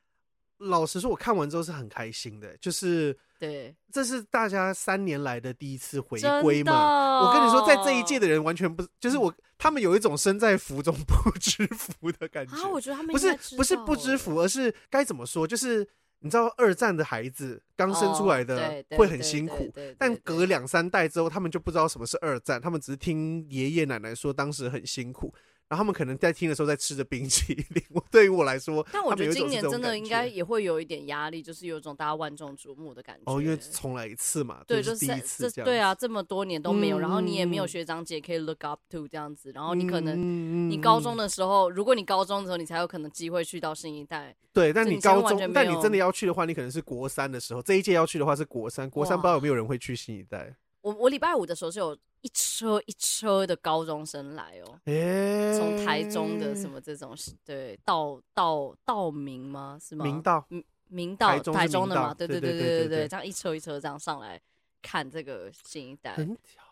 老实说，我看完之后是很开心的，就是对，这是大家三年来的第一次回归嘛。我跟你说，在这一届的人完全不，就是我，他们有一种身在福中 (laughs) 不知福的感觉。啊，我觉得他们不是不是不知福，而是该怎么说，就是。你知道二战的孩子刚生出来的会很辛苦，但隔两三代之后，他们就不知道什么是二战，他们只是听爷爷奶奶说当时很辛苦。然后他们可能在听的时候在吃着冰淇淋。(laughs) 我对于我来说，但我觉得今年真的应该也会有一点压力，就是有一种大家万众瞩目的感觉。哦，因为重来一次嘛，对，就是第一次这样。对啊，这么多年都没有，然后你也没有学长姐可以 look up to 这样子。然后你可能你高中的时候，如果你高中的时候，你才有可能机会去到新一代。对，但你高中，但你真的要去的话，你可能是国三的时候。这一届要去的话是国三，国三不知道有没有人会去新一代。我我礼拜五的时候是有一车一车的高中生来哦，欸，从台中的什么这种对道道道明吗？是吗？明道，明道，台中的嘛？对对对对对对，这样一车一车这样上来看这个新一代，很屌，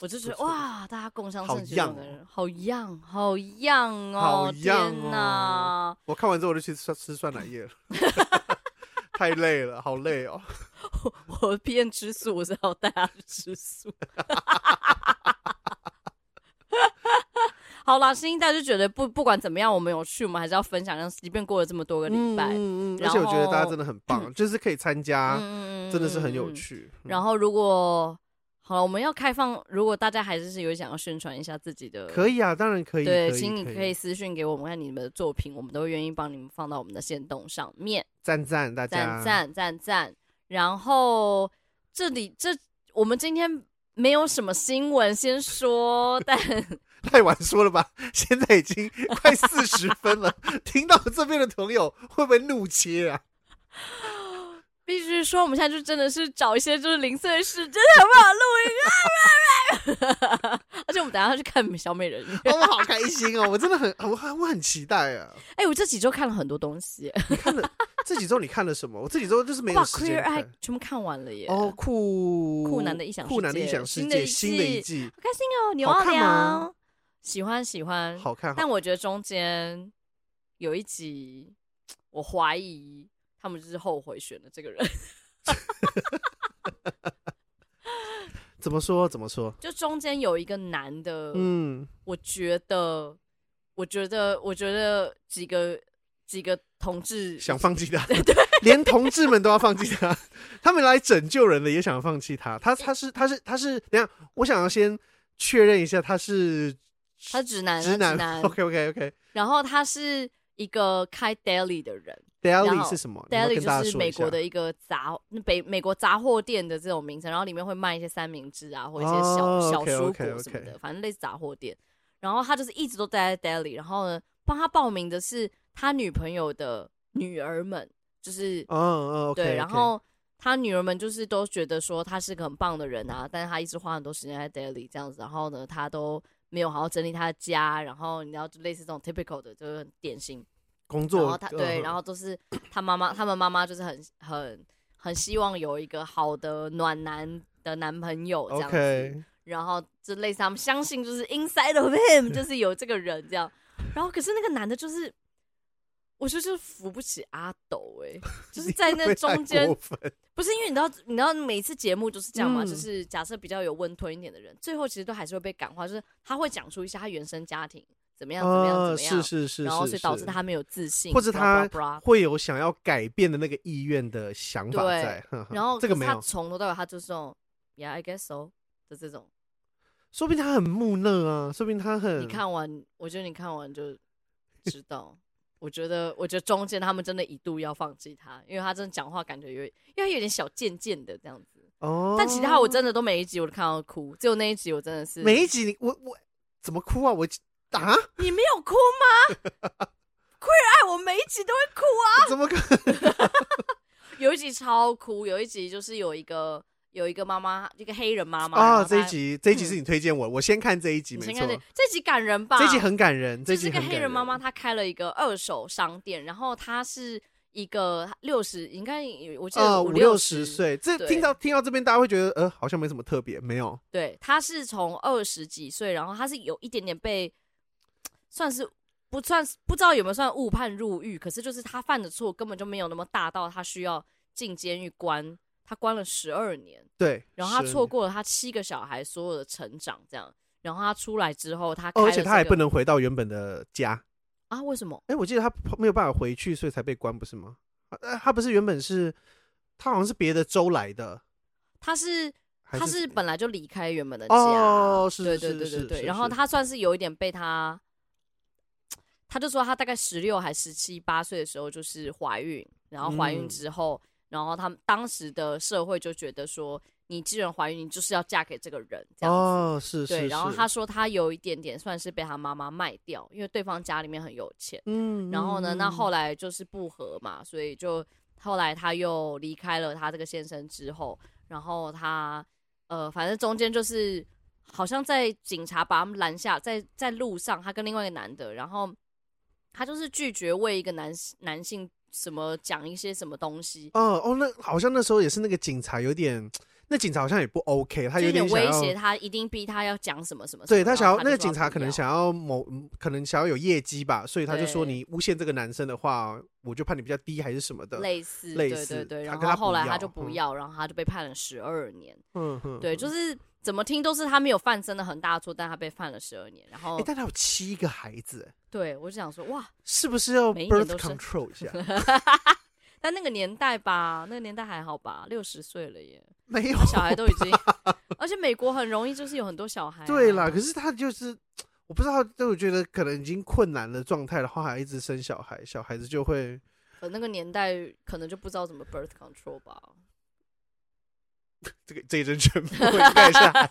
我就觉得哇，大家共襄盛举的人，好样好样哦，天哪！我看完之后我就去吃吃酸奶液了。(laughs) 太累了，好累哦！我 (laughs) 我偏吃素，我是要带他去吃素。(laughs) 好啦，新一代就觉得不不管怎么样，我们有去，我们还是要分享。让即便过了这么多个礼拜，嗯嗯，而且我觉得大家真的很棒，就是可以参加，真的是很有趣。然后如果。好了，我们要开放。如果大家还是是有想要宣传一下自己的，可以啊，当然可以。对，请你可以私信给我们，看你们的作品，我们都愿意帮你们放到我们的线动上面。赞赞大家，赞赞赞赞。然后这里这我们今天没有什么新闻先说，但 (laughs) 太晚说了吧？现在已经快四十分了，(laughs) 听到这边的朋友会不会怒切啊？必须说，我们现在就真的是找一些就是零碎的时间，才有办法录音啊！(laughs) 而且我们等下要去看小美人鱼，(laughs) 我们好开心哦！我真的很我我很期待啊！哎、欸，我这几周看了很多东西。你看了 (laughs) 这几周？你看了什么？我这几周就是没有时间看，全部看完了耶！哦，酷酷男的异想酷男的异想世界新的一季，好开心哦！牛二娘喜欢喜欢，好看。但我觉得中间有一集，我怀疑。他们就是后悔选了这个人，(laughs) 怎么说？怎么说？就中间有一个男的，嗯，我觉得，我觉得，我觉得几个几个同志想放弃他，(laughs) 对，连同志们都要放弃他，(laughs) 他们来拯救人的也想要放弃他。他他是他是他是，等下，我想要先确认一下，他是他直男，直男，直男，OK OK OK。然后他是一个开 daily 的人。Deli 是什么？Deli 就是美国的一个杂北美国杂货店的这种名称，然后里面会卖一些三明治啊，或一些小、oh, 小蔬果什么的，反正类似杂货店。然后他就是一直都待在 Deli，然后呢，帮他报名的是他女朋友的女儿们，就是嗯嗯，对。然后他女儿们就是都觉得说他是个很棒的人啊，但是他一直花很多时间在 Deli 这样子，然后呢，他都没有好好整理他的家，然后你知道，就类似这种 typical 的，就是很典型。工作，然后他对，然后都是他妈妈，他们妈妈就是很很很希望有一个好的暖男的男朋友这样子.然后就类似他们相信就是 inside of him 就是有这个人这样，然后可是那个男的就是，我觉得就是扶不起阿斗哎、欸，就是在那 (laughs) 中间，不是因为你知道你知道每次节目就是这样嘛、嗯，就是假设比较有温吞一点的人，最后其实都还是会被感化，就是他会讲出一些他原生家庭。怎么样？怎么样？怎么样？呃、是是是，然后所以导致他没有自信，或者他会有想要改变的那个意愿的想法在。对，然后这个没有，他从头到尾他就是这种，Yeah, I guess so 的这种。说不定他很木讷啊，说不定他很……你看完，我觉得你看完就知道。我觉得，我觉得中间他们真的一度要放弃他，因为他真的讲话感觉有，因为他有点小贱贱的这样子。哦。但其他我真的都每一集我都看到哭，只有那一集我真的是每一集你我我怎么哭啊？我。啊！你没有哭吗？(laughs) 亏爱我每一集都会哭啊！怎么可能？(laughs) 有一集超哭，有一集就是有一个有一个妈妈，一个黑人妈妈啊。这一集这一集是你推荐我、嗯，我先看这一集，没错。这一集感人吧？这一集很感人。这一集就是个黑人妈妈，她开了一个二手商店，然后她是一个六十，应该我记得五六十岁。这听到听到这边，大家会觉得呃，好像没什么特别，没有。对，她是从二十几岁，然后她是有一点点被。算是不算不知道有没有算误判入狱，可是就是他犯的错根本就没有那么大到他需要进监狱关，他关了十二年，对，然后他错过了他七个小孩所有的成长，这样，然后他出来之后，他、这个、而且他还不能回到原本的家啊？为什么？哎、欸，我记得他没有办法回去，所以才被关，不是吗？呃，他不是原本是，他好像是别的州来的，他是。他是本来就离开原本的家，哦，是，对对对对对，然后他算是有一点被他。他就说，他大概十六还十七八岁的时候就是怀孕，然后怀孕之后，嗯、然后他们当时的社会就觉得说，你既然怀孕，你就是要嫁给这个人，这样子。哦，是是是。对，然后他说他有一点点算是被他妈妈卖掉，因为对方家里面很有钱。嗯。然后呢，那后来就是不和嘛，所以就后来他又离开了他这个先生之后，然后他呃，反正中间就是好像在警察把他们拦下，在在路上，他跟另外一个男的，然后。他就是拒绝为一个男男性什么讲一些什么东西。哦哦，那好像那时候也是那个警察有点，那警察好像也不 OK，他有点，威胁他，一定逼他要讲什么什么。对他想要，那个警察可能想要某，可能想要有业绩吧，所以他就说，你诬陷这个男生的话，我就判你比较低还是什么的。类似，类似，对对对。然后后来他就不要，嗯、然后他就被判了十二年。嗯哼，对，就是。怎么听都是他没有犯真的很大错，但他被判了十二年。然后，哎、欸，但他有七个孩子。对，我就想说，哇，是不是要 birth control 一下？(laughs) 但那个年代吧，那个年代还好吧，六十岁了耶，(laughs) 没有小孩都已经，而且美国很容易就是有很多小孩、啊。对啦，可是他就是我不知道，但我觉得可能已经困难的状态的话，还一直生小孩，小孩子就会。呃，那个年代可能就不知道怎么 birth control 吧。(laughs) 这个这一阵全部会盖下来。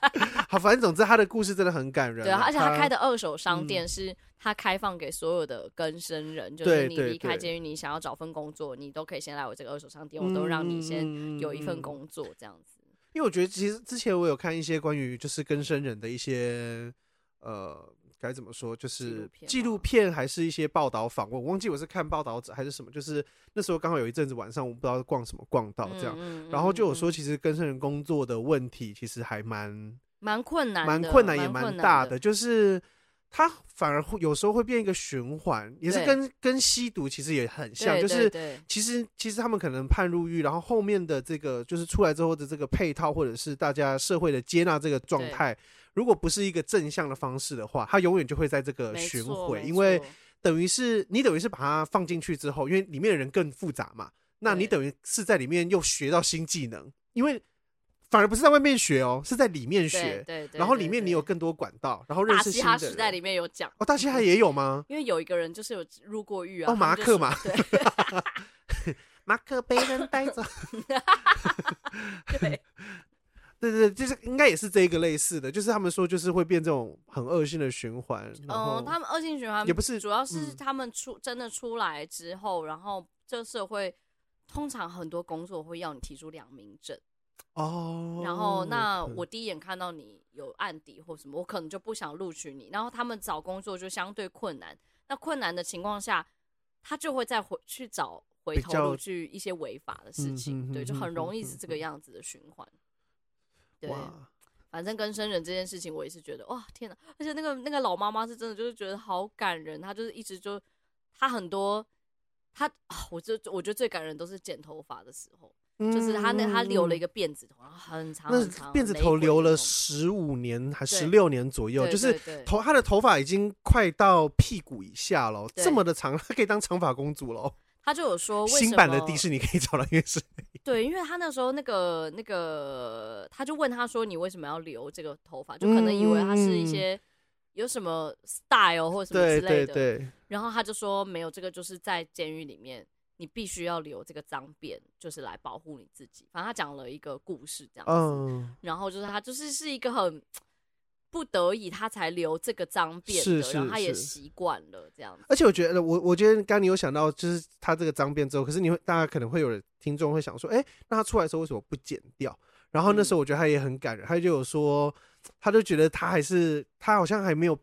好，反正总之他的故事真的很感人。对，而且他开的二手商店是他开放给所有的更生人，嗯、就是你离开监狱，你想要找份工作，你都可以先来我这个二手商店，我都让你先有一份工作这样子。因为我觉得其实之前我有看一些关于就是更生人的一些呃。该怎么说？就是纪录片还是一些报道访问？我忘记我是看报道者还是什么。就是那时候刚好有一阵子晚上，我不知道逛什么逛到这样，嗯嗯嗯、然后就有说，其实跟生人工作的问题其实还蛮蛮困难，蛮困难也蛮大的。就是它反而会有时候会变一个循环，也是跟跟吸毒其实也很像，就是其实其实他们可能判入狱，然后后面的这个就是出来之后的这个配套，或者是大家社会的接纳这个状态，如果不是一个正向的方式的话，它永远就会在这个循环，因为等于是你等于是把它放进去之后，因为里面的人更复杂嘛，那你等于是在里面又学到新技能，因为。反而不是在外面学哦，是在里面学。对，对，对，然后里面你有更多管道，然后认识新的人。大嘻哈时代里面有讲哦，大嘻哈也有吗？(laughs) 因为有一个人就是有入过狱啊。哦，马克嘛。对。(laughs) 马克被人带走。(laughs) 对对对，就是应该也是这一个类似的，就是他们说就是会变这种很恶性的循环。嗯，他们恶性循环也不是，主要是他们出真的出来之后，然后这社会通常很多工作会要你提出两名证。哦，oh, 然后那我第一眼看到你有案底或什么，我可能就不想录取你。然后他们找工作就相对困难，那困难的情况下，他就会再回去找回头路去一些违法的事情，较对，就很容易是这个样子的循环。对，哇反正跟生人这件事情，我也是觉得哇天哪！而且那个那个老妈妈是真的就是觉得好感人，她就是一直就她很多她，我就我觉得最感人都是剪头发的时候。就是他那他留了一个辫子头，然后很长很长，辫子头留了十五年还十六年左右，就是头他的头发已经快到屁股以下了，这么的长，他可以当长发公主了。他就有说，新版的迪士尼可以找到因为是对，因为他那时候那个那个，他就问他说：“你为什么要留这个头发？”就可能以为他是一些有什么 style 或什么之类的。然后他就说：“没有，这个就是在监狱里面。”你必须要留这个脏辫，就是来保护你自己。反正他讲了一个故事这样子，嗯、然后就是他就是是一个很不得已他才留这个脏辫的，是是是，然后他也习惯了这样子。而且我觉得，我我觉得刚刚你有想到，就是他这个脏辫之后，可是你会大家可能会有听众会想说，哎、欸，那他出来的时候为什么不剪掉？然后那时候我觉得他也很感人，他就有说，他就觉得他还是他好像还没有。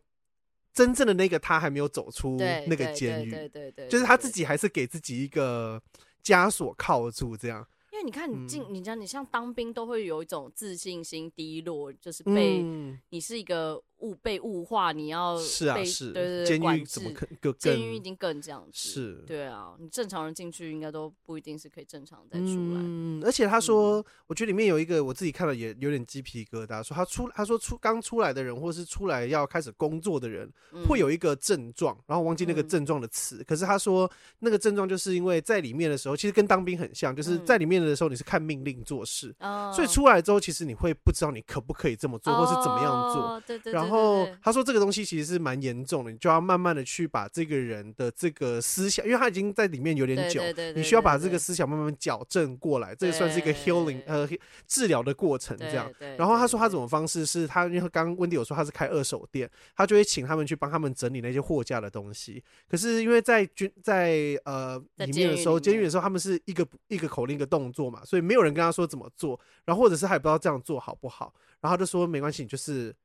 真正的那个他还没有走出那个监狱，对对对，就是他自己还是给自己一个枷锁铐住这样。你看，你进，你像你像当兵都会有一种自信心低落，就是被你是一个。物被物化，你要是啊是，对对对，监狱怎么可更？监狱一定更这样子，是，对啊，你正常人进去应该都不一定是可以正常再出来。嗯，而且他说，我觉得里面有一个我自己看了也有点鸡皮疙瘩，说他出，他说出刚出来的人，或是出来要开始工作的人，会有一个症状，然后忘记那个症状的词，可是他说那个症状就是因为在里面的时候，其实跟当兵很像，就是在里面的时候你是看命令做事，所以出来之后，其实你会不知道你可不可以这么做，或是怎么样做，对对，然后。然后他说这个东西其实是蛮严重的，你就要慢慢的去把这个人的这个思想，因为他已经在里面有点久，你需要把这个思想慢慢矫正过来，这个算是一个 healing 呃治疗的过程这样。然后他说他怎么方式是他，因为刚刚温迪有说他是开二手店，他就会请他们去帮他们整理那些货架的东西。可是因为在军在呃里面的时候，监狱的时候他们是一个一个口令一个动作嘛，所以没有人跟他说怎么做，然后或者是还不知道这样做好不好，然后他就说没关系，你就是。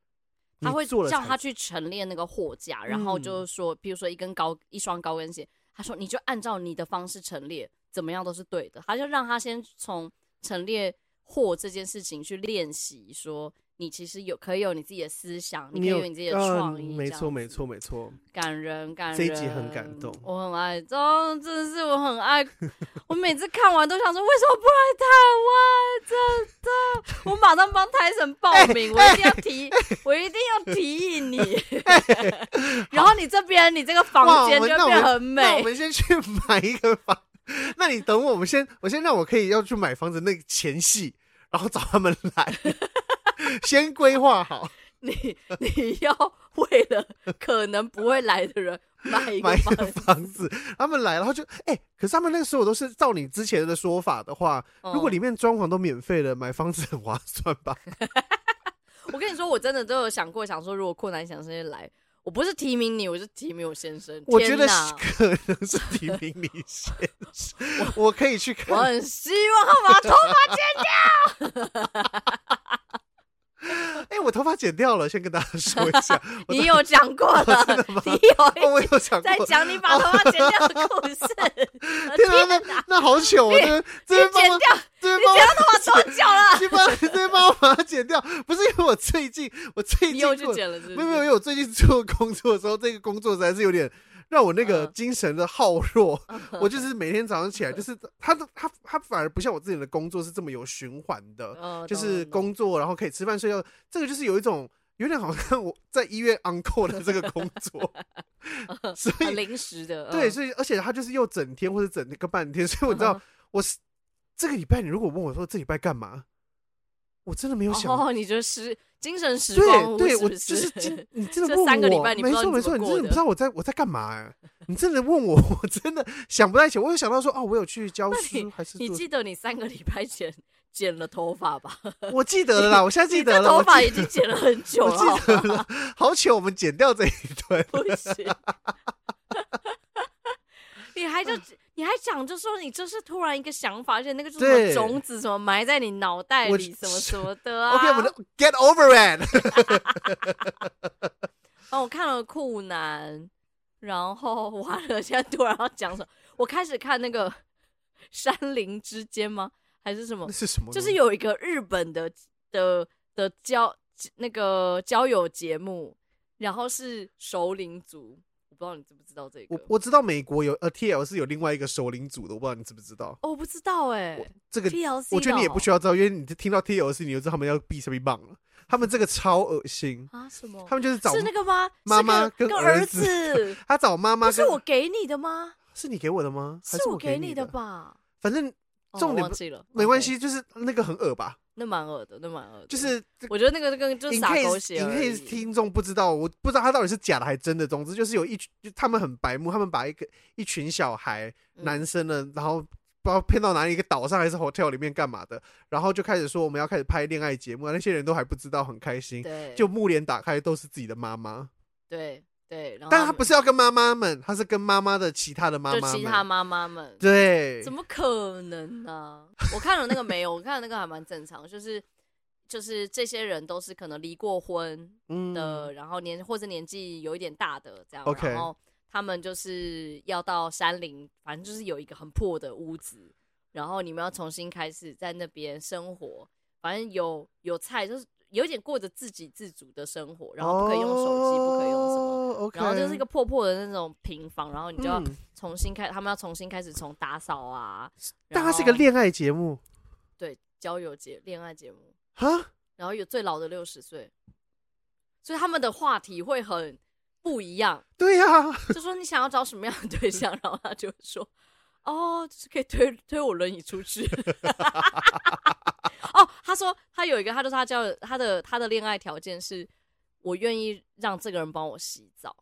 他会叫他去陈列那个货架，然后就是说，比如说一根高一双高跟鞋，他说你就按照你的方式陈列，怎么样都是对的。他就让他先从陈列货这件事情去练习，说。你其实有可以有你自己的思想，你可以有你自己的创意。没错，没错，没错。感人，感人。这一集很感动，我很爱。真的，真的是我很爱。我每次看完都想说，为什么不来台湾？真的，我马上帮泰森报名，我一定要提，我一定要提议你。然后你这边，你这个房间就变很美。那我们先去买一个房。那你等我，我们先，我先让我可以要去买房子那个前戏，然后找他们来。(laughs) 先规划好，(laughs) 你你要为了可能不会来的人买一个房子，他们来，然后就哎、欸，可是他们那个时候都是照你之前的说法的话，嗯、如果里面装潢都免费了，买房子很划算吧？(laughs) 我跟你说，我真的都有想过，想说如果困难想生先来，我不是提名你，我是提名我先生。我觉得可能是提名你先生，我，我可以去看。我很希望他把头发剪掉。(laughs) 哎、欸，我头发剪掉了，先跟大家说一下。(laughs) 你有讲过了，(laughs) 真的吗？你有，我有讲过在讲你把头发剪掉的故事。天哪，那那好糗！这边这边剪掉，这边帮我头发多久了？这边这边帮我把它剪掉，不是因为我最近我最近又去剪了是不是，没有没有，因为我最近做工作的时候，这个工作实在是有点让我那个精神的耗弱。Uh, 我就是。每天早上起来，就是他的他他反而不像我自己的工作是这么有循环的，uh, 就是工作然后可以吃饭睡觉，这个就是有一种有点好像我在医院 uncle 的这个工作，(laughs) 所以临时的对，所以而且他就是又整天或者整个半天，所以我知道我是这个礼拜，你如果问我说这礼拜干嘛？我真的没有想哦，你觉得是精神时光？对，对我就是今你 (laughs) 真的问我，三个礼拜你没错没错，你真的不知道我在我在干嘛哎、啊？你真的问我，我真的想不太起。我有想到说，哦，我有去教书，还是你记得你三个礼拜前剪了头发吧？(laughs) 我记得了啦，我现在记得了，头发已经剪了很久了，我记得了，好巧，我们剪掉这一段，不行。(laughs) 你还就。你还讲，就说你这是突然一个想法，而且那个就是什么种子，什么埋在你脑袋里，什么什么的啊。OK，我们 get over it。(laughs) 哦，我看了酷男，然后完了，现在突然要讲什么？我开始看那个山林之间吗？还是什么？是什么？就是有一个日本的的的交那个交友节目，然后是熟龄族。不知道你知不知道这个？我我知道美国有呃 T L 是有另外一个首领组的，我不知道你知不知道。哦，我不知道哎、欸，这个 T L C，我觉得你也不需要知道，因为你听到 T L C，你就知道他们要 B 什么棒了。他们这个超恶心啊！什么？他们就是找是那个吗？妈妈跟儿子，(laughs) 他找妈妈，不是我给你的吗？是你给我的吗？还是我给你的吧？反正重点、哦、忘记了，没关系，就是那个很恶吧。那蛮恶的，那蛮恶的。就是我觉得那个那个就是撒狗血。你可以听众不知道，我不知道他到底是假的还是真的。总之就是有一群，就他们很白目，他们把一个一群小孩，男生呢，然后不知道骗到哪里一个岛上还是 hotel 里面干嘛的，然后就开始说我们要开始拍恋爱节目，那些人都还不知道，很开心。对，就幕帘打开都是自己的妈妈。对。对，但他不是要跟妈妈们，他是跟妈妈的其他的妈妈们，其他妈妈们。对，怎么可能呢、啊？我看了那个没有，我看了那个还蛮正常，就是就是这些人都是可能离过婚的，嗯、然后年或者年纪有一点大的这样，Okay. 然后他们就是要到山林，反正就是有一个很破的屋子，然后你们要重新开始在那边生活，反正有有菜就是。有点过着自给自足的生活，然后不可以用手机，不可以用什么.然后就是一个破破的那种平房，然后你就要重新开，嗯、他们要重新开始从打扫啊。但它是一个恋爱节目，对，交友节恋爱节目哈，然后有最老的六十岁，所以他们的话题会很不一样。对呀、啊，就说你想要找什么样的对象，然后他就说，哦，就是可以推推我轮椅出去。(laughs) (laughs) 哦，他说他有一个，他就是他交他的他的恋爱条件是，我愿意让这个人帮我洗澡。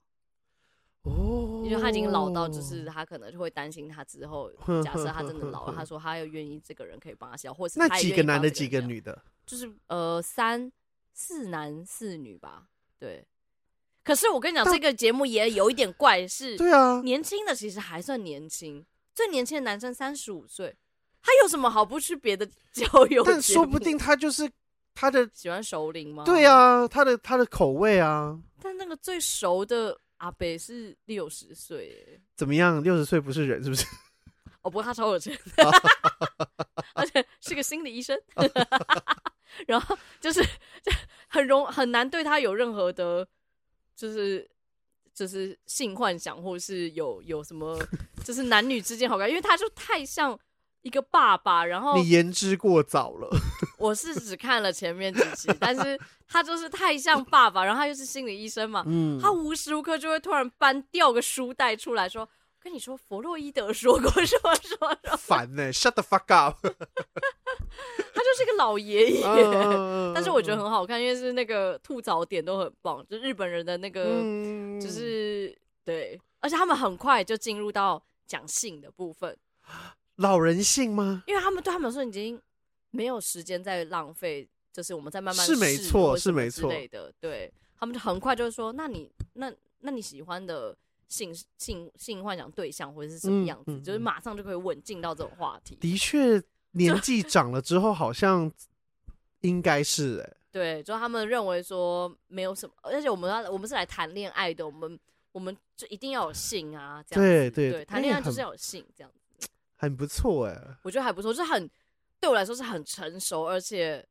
哦，因为他已经老到，就是他可能就会担心他之后，(laughs) 假设他真的老了，他说他要愿意这个人可以帮他洗澡，或是他那几个男的几个女的，就是呃三四男四女吧。对，可是我跟你讲，这个节目也有一点怪，是，对啊，年轻的其实还算年轻，最年轻的男生三十五岁。他有什么好不去别的交友？(laughs) 但说不定他就是他的喜欢熟龄吗？对啊，他的他的口味啊。但那个最熟的阿北是六十岁，怎么样？六十岁不是人是不是？哦，不过他超有钱，(laughs) 而且是个心理医生。(laughs) 然后就是就很容很难对他有任何的，就是就是性幻想，或是有有什么，就是男女之间好感，因为他就太像。一个爸爸，然后你言之过早了。(laughs) 我是只看了前面几集，(laughs) 但是他就是太像爸爸，然后他又是心理医生嘛，嗯，他无时无刻就会突然搬掉个书袋出来说：“我跟你说，弗洛伊德说过什么什么什么。”烦呢，Shut the fuck up！(laughs) 他就是一个老爷爷，嗯、但是我觉得很好看，因为是那个吐槽点都很棒，就日本人的那个，嗯、就是对，而且他们很快就进入到讲性的部分。老人性吗？因为他们对他们说已经没有时间再浪费，就是我们在慢慢是没错是没错之类的，对他们就很快就说，那你那那你喜欢的性性性幻想对象或者是什么样子，嗯嗯、就是马上就可以稳进到这种话题。的确，年纪长了之后好像应该是哎、欸，对，就他们认为说没有什么，而且我们要我们是来谈恋爱的，我们我们就一定要有性啊，这样子对对对，谈恋爱就是要有性这样子。很不错哎、欸，我觉得还不错，就是很对我来说是很成熟，而且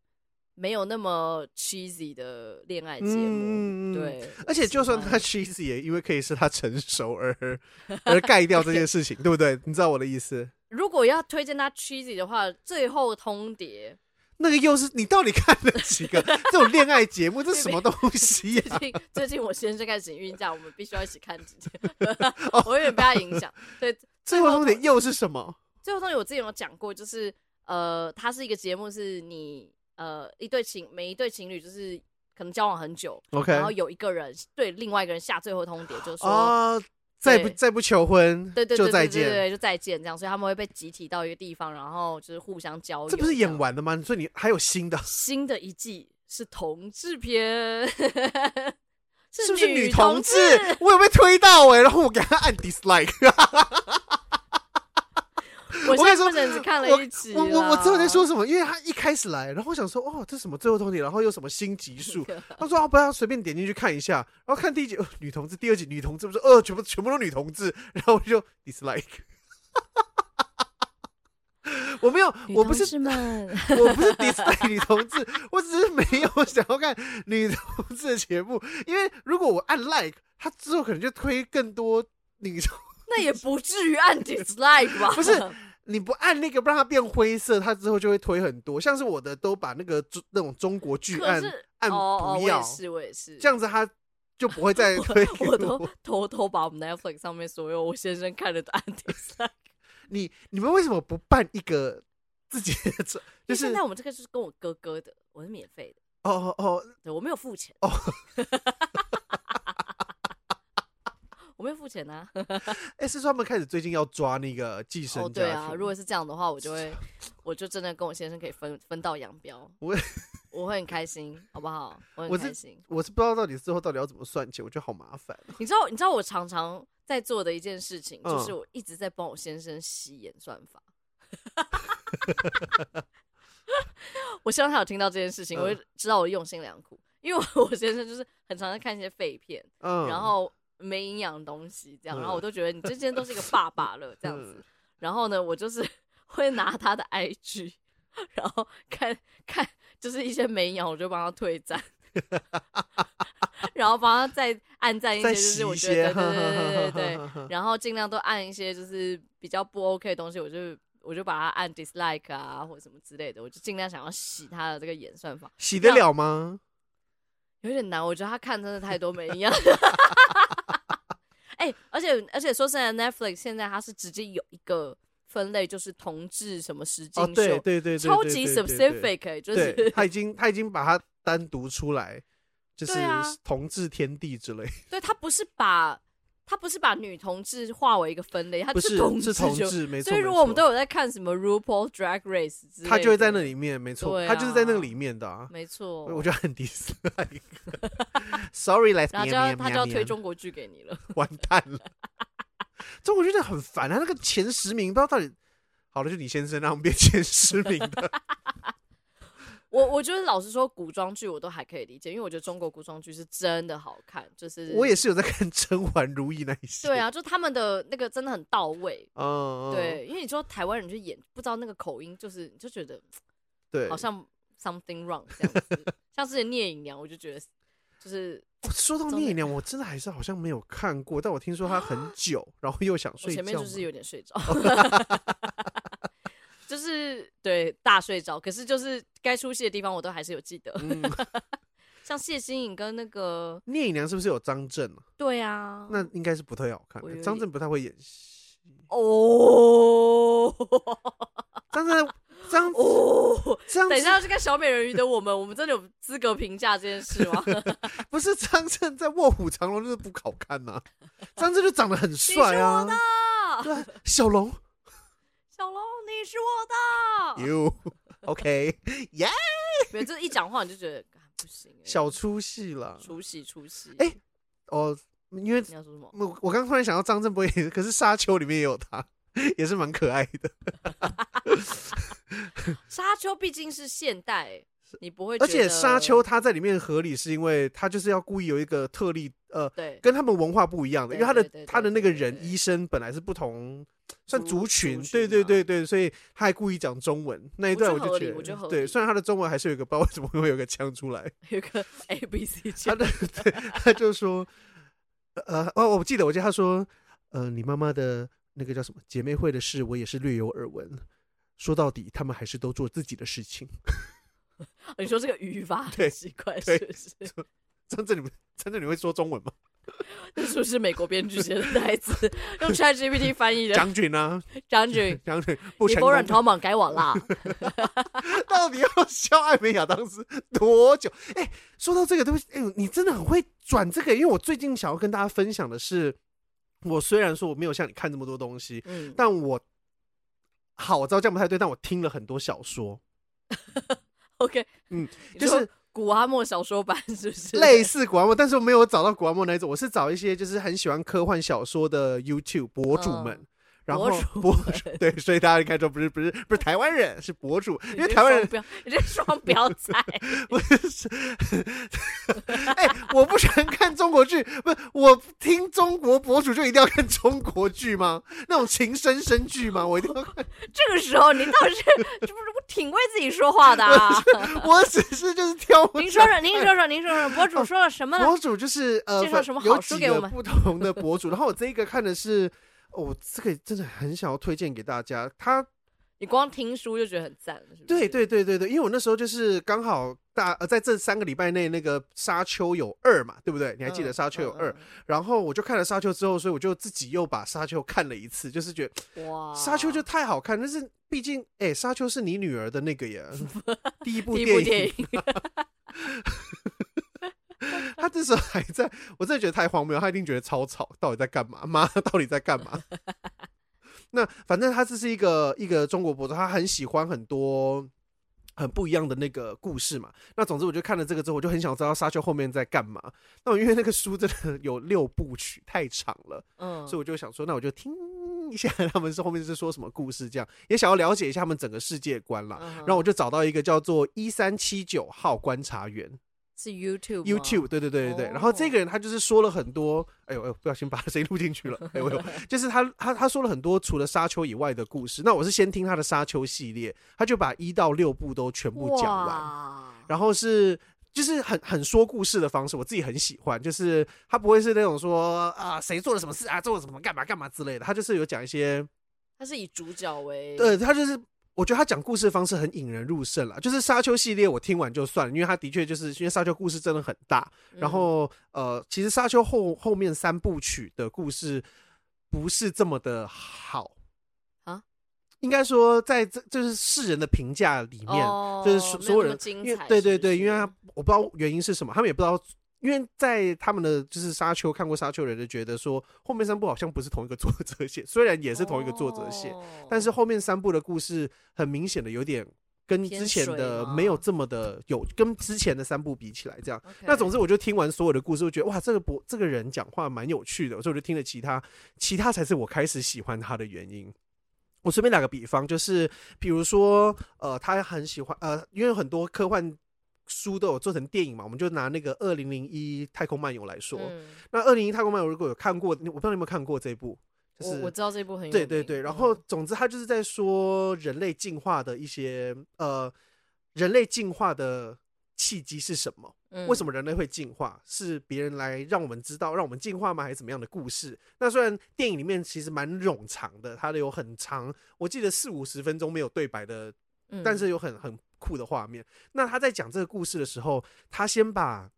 没有那么 cheesy 的恋爱节目，嗯、对。而且就算他 cheesy，也因为可以是他成熟而而盖掉这件事情，对不对？你知道我的意思？(laughs) 如果要推荐他 cheesy 的话，最后通牒那个又是你到底看了几个这种恋爱节目？这是什么东西、啊？最近最近我先生开始请孕假，我们必须要一起看几天。(laughs) 我有点被他影响。对，最后通牒又是什么？最后通牒我之前有讲过，就是呃，它是一个节目，是你。呃，一对情，每一对情侣就是可能交往很久，OK，然后有一个人对另外一个人下最后通牒，就是说，哦，再不再不求婚，对对就再见，对，就再见这样，所以他们会被集体到一个地方，然后就是互相交流。这不是演完的吗？所以你还有新的？(laughs) 新的一季是同志片，(laughs) 是不是女同志？我有被推到哎，然后我给他按 dislike。(laughs) (laughs) 我跟你说，只看了一集。我我我知道在说什么，因为他一开始来，然后我想说，哦，这是什么最后通牒，然后又什么新集数？(laughs) 他说，啊，不要随便点进去看一下，然后看第一集，呃，女同志，第二集女同志，不是，呃，全部全部都女同志，然后我就 dislike。(laughs) 我没有，我不是，我不是 dislike 女同志，我只是没有想要看女同志的节目，因为如果我按 like，他之后可能就推更多女同。那也不至于按 dislike 吧？不是。你不按那个让它变灰色，它之后就会推很多。像是我的都把那个中那种中国剧按按不要，哦哦，我也是我也是，这样子它就不会再 (laughs) 推。我都 (laughs) 偷偷把我们 Netflix 上面所有我先生看的都按 dislike。(laughs) 你你们为什么不办一个自己的？就是现在我们这个就是跟我哥哥的，我是免费的。哦哦哦，对我没有付钱。哦。我没有付钱啊！(laughs) 哎，是说他们开始最近要抓那个寄生？哦，对啊，如果是这样的话，我就会，(laughs) 我就真的跟我先生可以分分道扬镳。我 (laughs) 我会很开心，好不好？我很开心。我是不知道到底之后到底要怎么算钱，我觉得好麻烦。你知道，你知道我常常在做的一件事情，就是我一直在帮我先生洗演算法。我希望他有听到这件事情，我会知道我用心良苦，因为我先生就是很常在看一些废片，嗯，然后。没营养的东西，这样，然后我都觉得你之前都是一个爸爸了，这样子。(laughs) 然后呢，我就是 (laughs) 会拿他的 IG，然后看看就是一些没营养，我就帮他退赞，(laughs) 然后帮他再按赞一些，就是我觉得对对对对对，然后尽量都按一些就是比较不 OK 的东西，我就我就把它按 dislike 啊或者什么之类的，我就尽量想要洗他的这个演算法，洗得了吗？有点难，我觉得他看真的太多没营养。哎、欸，而且而且说实在，Netflix 现在它是直接有一个分类，就是同志什么时间秀，对对对，超级 specific，就是他已经他已经把它单独出来，就是同志天地之类。对，他不是把。他不是把女同志划为一个分类，他是同志，是同志，没错。所以如果我们都有在看什么 RuPaul Drag Race，他就会在那里面，没错，他就是在那个里面的，啊，没错。我觉得很 dislike。Sorry，Let's。然后他就要推中国剧给你了，完蛋了。中国剧真的很烦他，那个前十名不知道到底好了，就李先生让我们变前十名的。(laughs) 我我觉得老实说，古装剧我都还可以理解，因为我觉得中国古装剧是真的好看。就是我也是有在看《甄嬛如懿》那一些。对啊，就他们的那个真的很到位。嗯，对，因为你说台湾人去演，不知道那个口音，就是你就觉得，对，好像 something wrong 这样子。像是聂隐娘，我就觉得就是。说到聂隐娘，我真的还是好像没有看过，但我听说她很久，然后又想睡觉。前面就是有点睡着。(laughs) (laughs) 就是对大睡着，可是就是该出戏的地方我都还是有记得，嗯、(laughs) 像谢欣颖跟那个聂隐娘是不是有张震啊？对啊，那应该是不太好看，张震不太会演戏哦。(laughs) 张震张哦，张等一下要去看小美人鱼的我们，我们真的有资格评价这件事吗？(laughs) 不是张震在卧虎藏龙就是不好看呐、啊，张震就长得很帅啊，对，小龙。小龙，你是我的。You (laughs) OK？耶！别这一讲话你就觉得不行，小出戏了，出戏出戏。哎，哦，因为你要说什么？我我刚刚突然想到张震波，可是沙丘里面也有他，(laughs) 也是蛮可爱的。沙丘毕竟是现代，你不会。而且沙丘他在里面合理，是因为他就是要故意有一个特例，呃，对，跟他们文化不一样的，因为他的他的那个人医生本来是不同。算族群，对对对对，所以他还故意讲中文那一段，我就觉得对，虽然他的中文还是有一个，不知道为什么会有个腔出来，有个 (laughs) A B C 腔，他的对，他就说，呃哦，我记得，我记得他说，呃，你妈妈的那个叫什么姐妹会的事，我也是略有耳闻。说到底，他们还是都做自己的事情。(laughs) 你说这个语法很奇怪，是不是？(laughs) 真正你们真正你会说中文吗？这 (laughs) 是不是美国编剧写的台词？(laughs) 用 ChatGPT 翻译的。将军啊，将军，(laughs) 将军，你否认逃亡改网啦？到底要笑艾美亚当时多久？哎、欸，说到这个东西，哎、欸，你真的很会转这个。因为我最近想要跟大家分享的是，我虽然说我没有像你看这么多东西，嗯，但我好，我知道这样不太对，但我听了很多小说。OK，嗯，就是。古阿莫小说版 (laughs) 是不是类似古阿莫？但是我没有找到古阿莫那种，我是找一些就是很喜欢科幻小说的 YouTube 博主们。嗯然后博主对，所以大家应该说不是不是不是台湾人，是博主，因为台湾人你这双标仔，(laughs) 不是？哎，我不喜欢看中国剧，不是我听中国博主就一定要看中国剧吗？那种情深深剧吗？我一定要看。(laughs) 这个时候您倒是这不是我挺为自己说话的啊？我只是就是挑。(laughs) 您说说，您说说，您说说，博主说了什么呢？博主就是呃，介绍什么好书给我们？不同的博主，然后我这一个看的是。哦，这个真的很想要推荐给大家。他，你光听书就觉得很赞了，是不是？对对对对对，因为我那时候就是刚好大呃，在这三个礼拜内，那个《沙丘》有二嘛，对不对？你还记得《沙丘》有二？然后我就看了《沙丘》之后，所以我就自己又把《沙丘》看了一次，就是觉得哇，《沙丘》就太好看。但是毕竟，哎，《沙丘》是你女儿的那个呀，(laughs) 第一部电影。(laughs) (laughs) 他这时候还在，我真的觉得太荒谬。他一定觉得超吵，到底在干嘛？(laughs) 妈，到底在干嘛？(laughs) 那反正他这是一个一个中国博主，他很喜欢很多很不一样的那个故事嘛。那总之，我就看了这个之后，我就很想知道沙丘后面在干嘛。那我因为那个书真的有六部曲，太长了，嗯，所以我就想说，那我就听一下他们是后面是说什么故事，这样也想要了解一下他们整个世界观啦。然后我就找到一个叫做一三七九号观察员。是 YouTube，YouTube YouTube，对对对对对。然后这个人他就是说了很多，哎呦哎呦，不小心把谁录进去了，哎呦，(laughs) 就是他他他说了很多除了沙丘以外的故事。那我是先听他的沙丘系列，他就把一到六部都全部讲完，然后是就是很很说故事的方式，我自己很喜欢。就是他不会是那种说啊谁做了什么事啊，做了什么干嘛干嘛之类的，他就是有讲一些，他是以主角为，对他就是。我觉得他讲故事的方式很引人入胜了，就是沙丘系列我听完就算了，因为他的确就是因为沙丘故事真的很大，然后呃，其实沙丘后后面三部曲的故事不是这么的好。啊，应该说在这就是世人的评价里面，就是所所有人，因为对对对，因为他我不知道原因是什么，他们也不知道。因为在他们的就是沙丘看过沙丘的人就觉得说后面三部好像不是同一个作者写，虽然也是同一个作者写，但是后面三部的故事很明显的有点跟之前的没有这么的有跟之前的三部比起来这样。那总之我就听完所有的故事，我觉得哇，这个博这个人讲话蛮有趣的，所以我就听了其他，其他才是我开始喜欢他的原因。我随便打个比方，就是比如说呃，他很喜欢呃，因为很多科幻。书都有做成电影嘛，我们就拿那个《二零零一太空漫游》来说。嗯、那《二零零一太空漫游》如果有看过，我不知道你有没有看过这一部？就是我，我知道这一部很有对对对。然后总之，他就是在说人类进化的一些呃，人类进化的契机是什么？嗯、为什么人类会进化？是别人来让我们知道，让我们进化吗？还是怎么样的故事？那虽然电影里面其实蛮冗长的，它的有很长，我记得四五十分钟没有对白的，但是有很很。酷的画面。那他在讲这个故事的时候，他先把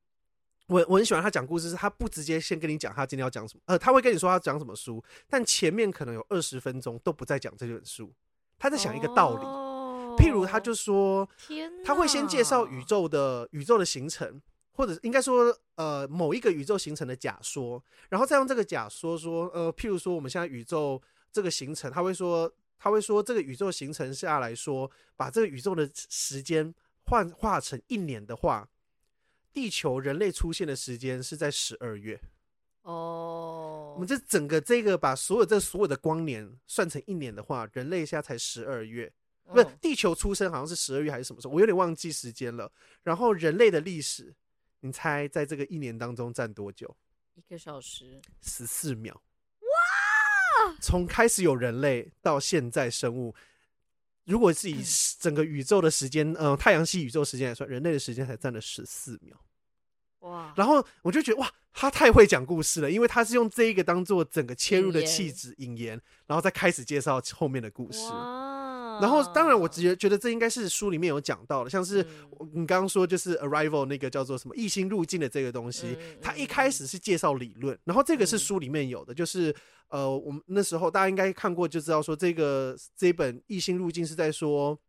我我很喜欢他讲故事，是他不直接先跟你讲他今天要讲什么，呃，他会跟你说他讲什么书，但前面可能有二十分钟都不在讲这本书，他在想一个道理。譬如他就说，他会先介绍宇宙的宇宙的形成，或者应该说呃某一个宇宙形成的假说，然后再用这个假说说，呃，譬如说我们现在宇宙这个形成，他会说。他会说，这个宇宙形成下来说，把这个宇宙的时间换化成一年的话，地球人类出现的时间是在十二月。哦，我们这整个这个把所有这所有的光年算成一年的话，人类现在才十二月，不是地球出生好像是十二月还是什么时候？我有点忘记时间了。然后人类的历史，你猜在这个一年当中占多久？一个小时，十四秒。从开始有人类到现在生物，如果是以整个宇宙的时间，嗯、呃，太阳系宇宙时间来算，人类的时间才占了十四秒。哇！然后我就觉得哇，他太会讲故事了，因为他是用这一个当做整个切入的气质引言，然后再开始介绍后面的故事。然后，当然，我直觉觉得这应该是书里面有讲到的，像是你刚刚说就是 Arrival 那个叫做什么异星入境的这个东西，它一开始是介绍理论，然后这个是书里面有的，就是呃，我们那时候大家应该看过就知道说这个这本异星入境是在说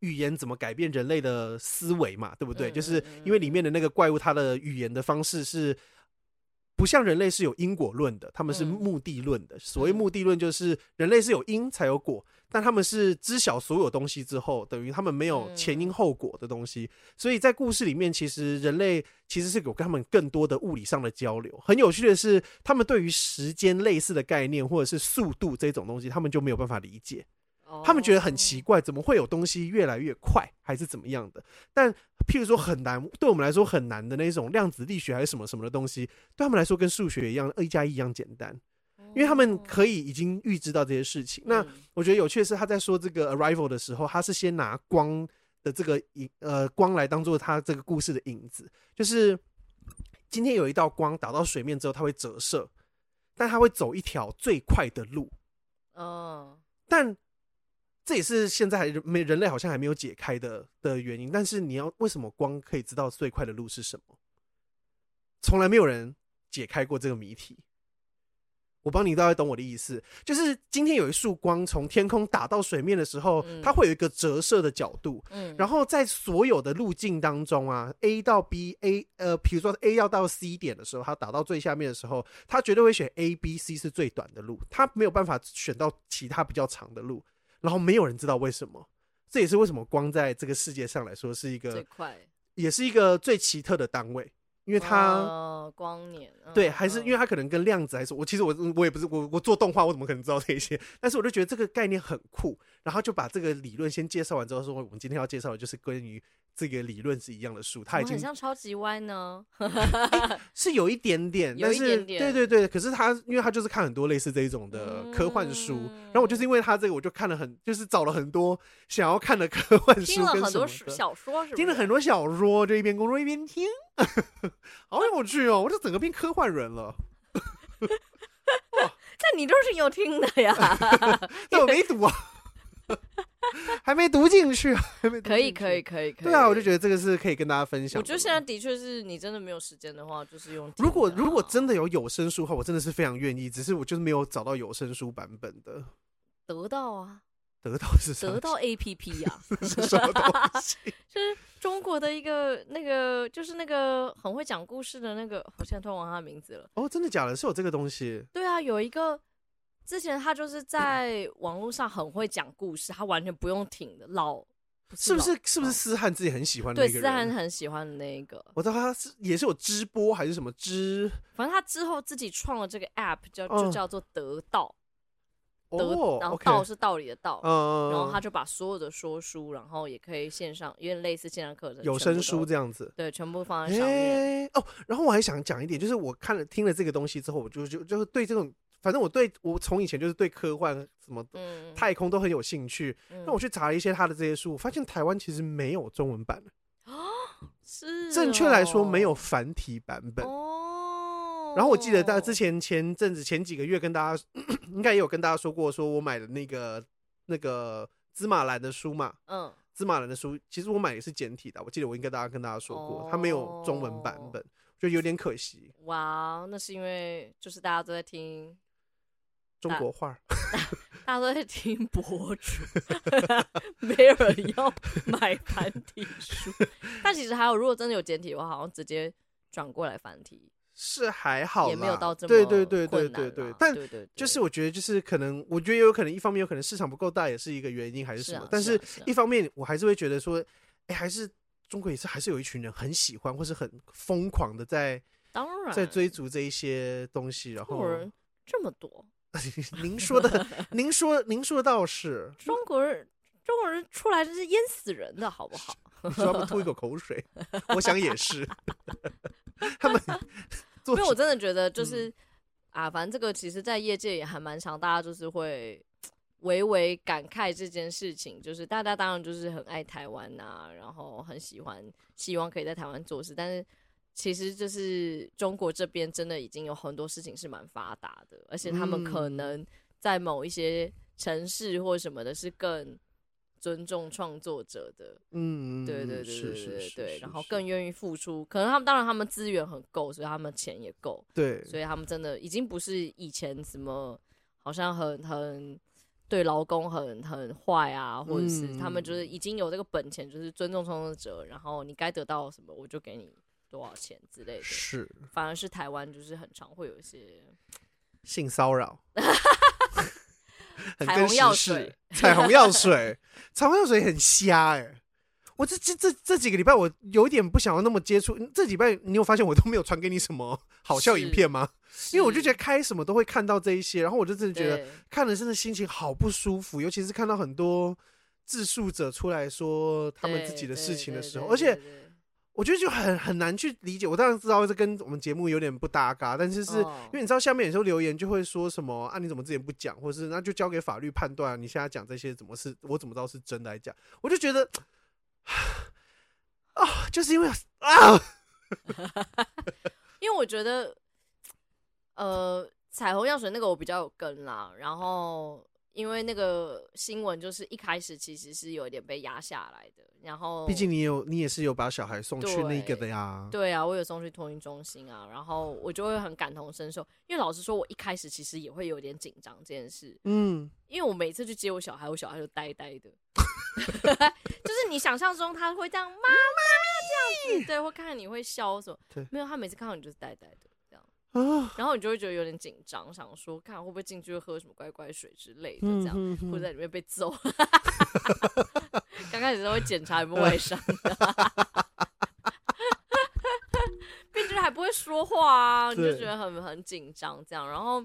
语言怎么改变人类的思维嘛，对不对？就是因为里面的那个怪物，它的语言的方式是。不像人类是有因果论的，他们是目的论的。所谓目的论，就是人类是有因才有果，但他们是知晓所有东西之后，等于他们没有前因后果的东西。所以在故事里面，其实人类其实是有跟他们更多的物理上的交流。很有趣的是，他们对于时间类似的概念，或者是速度这种东西，他们就没有办法理解。他们觉得很奇怪，怎么会有东西越来越快，还是怎么样的？但譬如说很难，对我们来说很难的那种量子力学还是什么什么的东西，对他们来说跟数学一样，一加一一样简单，因为他们可以已经预知到这些事情。那我觉得有趣的是，他在说这个 arrival 的时候，他是先拿光的这个影呃光来当做他这个故事的影子，就是今天有一道光打到水面之后，它会折射，但它会走一条最快的路。哦，但。这也是现在还没人类好像还没有解开的的原因。但是你要为什么光可以知道最快的路是什么？从来没有人解开过这个谜题。我帮你大概懂我的意思，就是今天有一束光从天空打到水面的时候，它会有一个折射的角度。嗯，然后在所有的路径当中啊，A 到 B，A 呃，比如说 A 要到 C 点的时候，它打到最下面的时候，它绝对会选 A、B、C 是最短的路，它没有办法选到其他比较长的路。然后没有人知道为什么，这也是为什么光在这个世界上来说是一个最快，也是一个最奇特的单位，因为它、哦、光年对，还是因为它可能跟量子还是，我其实我我也不是我我做动画，我怎么可能知道这些？但是我就觉得这个概念很酷，然后就把这个理论先介绍完之后，说我们今天要介绍的就是关于。这个理论是一样的书，它已经很像超级歪呢，欸，是有一点点，但是对对对，可是他因为他就是看很多类似这一种的科幻书，嗯、然后我就是因为他这个，我就看了很，就是找了很多想要看的科幻书，听了很多小说是是，听了很多小说，就一边工作一边听，(laughs) 好有趣哦，我这整个变科幻人了。哇，(laughs) 那你都是有听的呀？(laughs) 但我没读啊。还没读进去，还没。可以可以可以可以。对啊，我就觉得这个是可以跟大家分享。我觉得现在的确是你真的没有时间的话，就是用。如果如果真的有有声书的话，我真的是非常愿意。只是我就是没有找到有声书版本的。得到啊，得到是得到 APP 呀，(laughs) 是什么东西？(laughs) 就是中国的一个那个，就是那个很会讲故事的那个，我现在突然忘他的名字了。哦，真的假的？是有这个东西？对啊，有一个。之前他就是在网络上很会讲故事，他完全不用听的。老是不是是不是思翰自己很喜欢的那个人？对，思翰很喜欢的那个。我知道他是也是有直播还是什么直，反正他之后自己创了这个 app，叫就叫做得道。得，然后道是道理的道。然后他就把所有的说书，然后也可以线上，有点类似线上课程，有声书这样子。对，全部放在上面。哦，然后我还想讲一点，就是我看了听了这个东西之后，我就就就是对这种。反正我对我从以前就是对科幻什么太空都很有兴趣。那我去查了一些他的这些书，我发现台湾其实没有中文版的。是。正确来说，没有繁体版本。然后我记得大家之前前阵子前几个月跟大家应该也有跟大家说过，说我买的那个那个芝麻蓝的书嘛。嗯。芝麻蓝的书，其实我买的是简体的。我记得我应该大家跟大家说过，它没有中文版本，就有点可惜。哇，那是因为就是大家都在听。中国话，(laughs) 大家都在听博主，(laughs) 没有人要买繁体书。(laughs) 但其实还有，如果真的有简体的话，好像直接转过来繁体是还好，也没有到这么对对对对对对。但就是我觉得，就是可能，我觉得有可能，一方面有可能市场不够大，也是一个原因，还是什么。但是一方面，我还是会觉得说，哎，还是中国也是还是有一群人很喜欢，或是很疯狂的在当然在追逐这一些东西。然后人这么多。(laughs) 您说的，您说，您说倒是中国人，中国人出来就是淹死人的，好不好？你说他们吐一口口水，(laughs) 我想也是。(laughs) 他们，因为我真的觉得，就是啊，反正这个其实，在业界也还蛮常，大家就是会微微感慨这件事情，就是大家当然就是很爱台湾呐、啊，然后很喜欢，希望可以在台湾做事，但是其实就是中国这边真的已经有很多事情是蛮发达的，而且他们可能在某一些城市或什么的，是更尊重创作者的，嗯，对对对对对对对，然后更愿意付出。可能他们当然他们资源很够，所以他们钱也够，对，所以他们真的已经不是以前什么好像很很对劳工很很坏啊，或者是他们就是已经有这个本钱，就是尊重创作者，然后你该得到什么我就给你多少钱之类的。是，反而是台湾就是很常会有一些性骚扰。(laughs) 彩虹药水，彩虹药水，(laughs) 彩虹药水很瞎哎、欸！我这这这这几个礼拜，我有点不想要那么接触。这礼拜你有发现我都没有传给你什么好笑影片吗？因为我就觉得开什么都会看到这一些，然后我就真的觉得看了真的心情好不舒服，尤其是看到很多自述者出来说他们自己的事情的时候，而且。我觉得就很很难去理解。我当然知道这跟我们节目有点不搭嘎，但是是因为你知道下面有时候留言就会说什么啊，你怎么之前不讲，或是那就交给法律判断。你现在讲这些怎么是，我怎么知道是真的来讲？我就觉得啊，(sighs) 就是因为啊，(laughs) 因为我觉得呃，彩虹药水那个我比较有跟啦，然后。因为那个新闻就是一开始其实是有一点被压下来的，然后毕竟你有你也是有把小孩送去那个的呀，对啊，我有送去托运中心啊，然后我就会很感同身受，因为老实说，我一开始其实也会有点紧张这件事，嗯，因为我每次去接我小孩，我小孩就呆呆的，(laughs) 就是你想象中他会这样，妈妈这样子，(laughs) 对，会看看你会笑什么，对，没有，他每次看到你就是呆呆的。然后你就会觉得有点紧张，想说看会不会进去喝什么乖乖水之类的，这样或者在里面被揍。(laughs) 刚开始都会检查有没有外伤，(laughs) 毕竟还不会说话啊，你就觉得很很紧张这样。然后，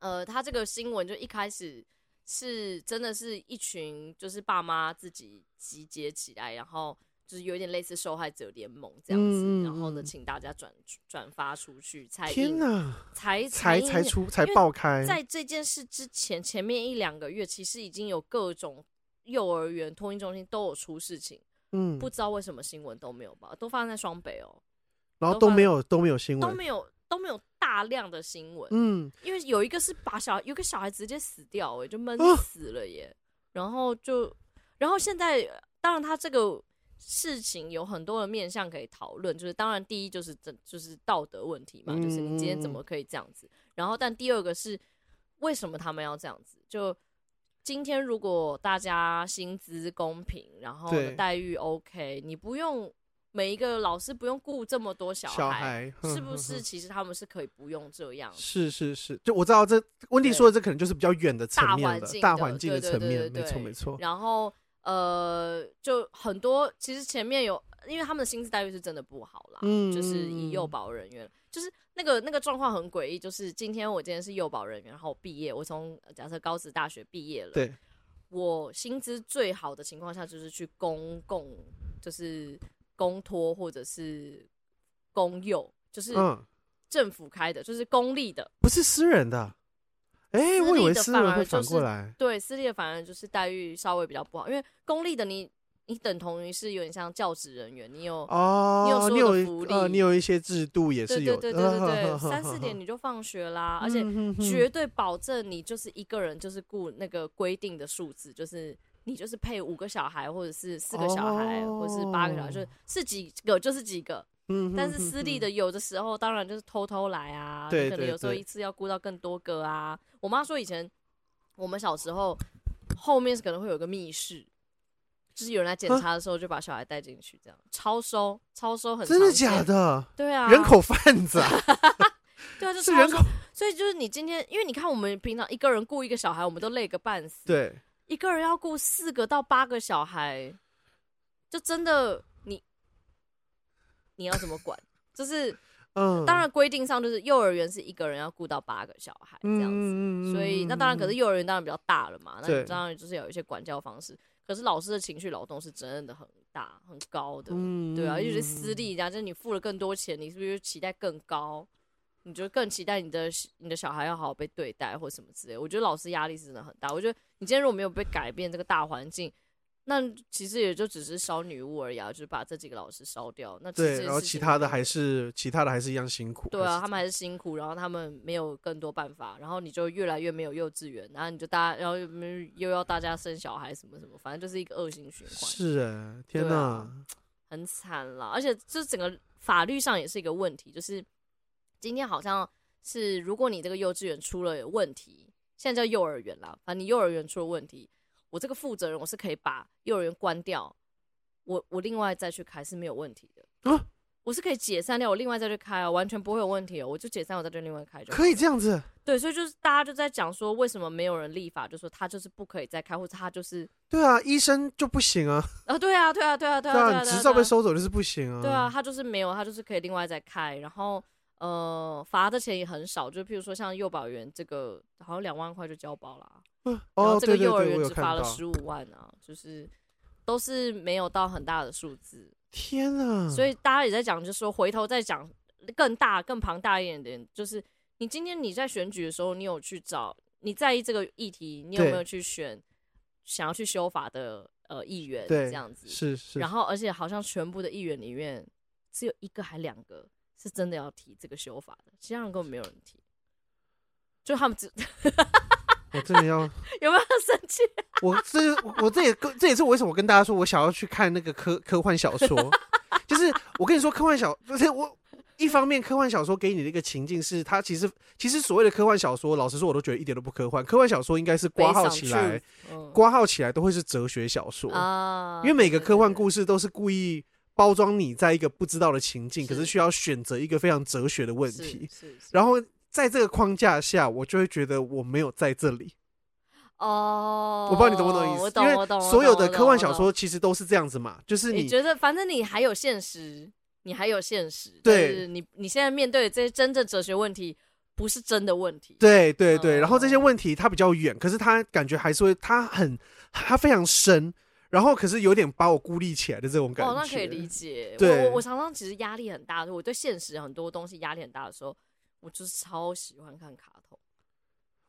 呃，他这个新闻就一开始是真的是一群就是爸妈自己集结起来，然后。就是有点类似受害者联盟这样子，嗯、然后呢，请大家转转发出去才。天哪！才才才出才爆开。在这件事之前，前面一两个月，其实已经有各种幼儿园、托婴中心都有出事情。嗯，不知道为什么新闻都没有报？都发生在双北哦、喔，然后都没有都没有新闻，都没有都没有大量的新闻。嗯，因为有一个是把小有个小孩直接死掉、欸，哎，就闷死了耶。啊、然后就然后现在，当然他这个。事情有很多的面向可以讨论，就是当然第一就是这就是道德问题嘛，就是你今天怎么可以这样子？然后但第二个是为什么他们要这样子？就今天如果大家薪资公平，然后待遇 OK，你不用每一个老师不用顾这么多小孩，小孩是不是？其实他们是可以不用这样。是是是，就我知道这温蒂说的这可能就是比较远的层面的大环境的层面，没错没错。然后。呃，就很多，其实前面有，因为他们的薪资待遇是真的不好啦，嗯，就是以幼保人员，就是那个那个状况很诡异，就是今天我今天是幼保人员，然后毕业，我从假设高职大学毕业了，对，我薪资最好的情况下就是去公共，就是公托或者是公幼，就是政府开的，就是公立的，不是私人的。哎，欸、我以为私立会反过来，对，私立的反而就是待遇稍微比较不好，因为公立的你你等同于是有点像教职人员，你有哦，你有福利，呃，你有一些制度也是有，对对对。对对，对，三四点你就放学啦，而且绝对保证你就是一个人就是顾那个规定的数字，就是你就是配五个小孩或者是四个小孩或者是八个小孩，就是是几个就是几个。但是私立的有的时候当然就是偷偷来啊，对，可能有时候一次要顾到更多个啊。我妈说以前我们小时候后面是可能会有个密室，就是有人来检查的时候就把小孩带进去，这样超收超收很。真的假的？对啊，人口贩子啊！(laughs) 对啊，就是人口。所以就是你今天，因为你看我们平常一个人雇一个小孩，我们都累个半死。对，一个人要雇四个到八个小孩，就真的。你要怎么管？就是，嗯，当然规定上就是幼儿园是一个人要顾到八个小孩这样子，嗯、所以那当然，可是幼儿园当然比较大了嘛，对那当然就是有一些管教方式。可是老师的情绪劳动是真的很大很高的，嗯、对啊，尤其是私立，家就是你付了更多钱，你是不是期待更高？你就更期待你的你的小孩要好好被对待或什么之类。我觉得老师压力是真的很大。我觉得你今天如果没有被改变这个大环境，那其实也就只是烧女巫而已啊，就是把这几个老师烧掉。那对，然后其他的还是其他的还是一样辛苦。对啊，他们还是辛苦，然后他们没有更多办法，然后你就越来越没有幼稚园，然后你就大家，然后又要大家生小孩什么什么，反正就是一个恶性循环。是哎，天哪，啊、很惨了。而且这整个法律上也是一个问题，就是今天好像是如果你这个幼稚园出了问题，现在叫幼儿园啦，反正你幼儿园出了问题。我这个负责人，我是可以把幼儿园关掉，我我另外再去开是没有问题的啊，我是可以解散掉，我另外再去开啊，完全不会有问题哦，我就解散，我再去另外开就可以这样子。对，所以就是大家就在讲说，为什么没有人立法，就说他就是不可以再开，或者他就是。对啊，医生就不行啊啊，对啊，对啊，对啊，对啊，(laughs) 执照被收走就是不行啊，对啊，他就是没有，他就是可以另外再开，然后呃，罚的钱也很少，就譬如说像幼保员这个，好像两万块就交保了。然后这个幼儿园只罚了十五万啊，就是都是没有到很大的数字。天啊！所以大家也在讲，就是说回头再讲更大、更庞大一点点，就是你今天你在选举的时候，你有去找你在意这个议题，你有没有去选想要去修法的呃议员？这样子是是。然后而且好像全部的议员里面只有一个还两个是真的要提这个修法的，其他人根本没有人提，就他们只。我真的要 (laughs) 有没有生气？我这我这也这也是我为什么我跟大家说我想要去看那个科科幻小说，(laughs) 就是我跟你说科幻小，不是我一方面科幻小说给你的一个情境是，它其实其实所谓的科幻小说，老实说我都觉得一点都不科幻。科幻小说应该是挂号起来，挂号起来都会是哲学小说啊，因为每个科幻故事都是故意包装你在一个不知道的情境，可是需要选择一个非常哲学的问题，然后。在这个框架下，我就会觉得我没有在这里。哦，我不知道你懂不懂意思？我懂，我懂。所有的科幻小说其实都是这样子嘛，就是你，你觉得反正你还有现实，你还有现实。对，你你现在面对的这些真正哲学问题，不是真的问题。对对对，然后这些问题它比较远，可是它感觉还是会，它很，它非常深，然后可是有点把我孤立起来的这种感觉。哦，那可以理解。对，我我常常其实压力很大，我对现实很多东西压力很大的时候。我就是超喜欢看卡通，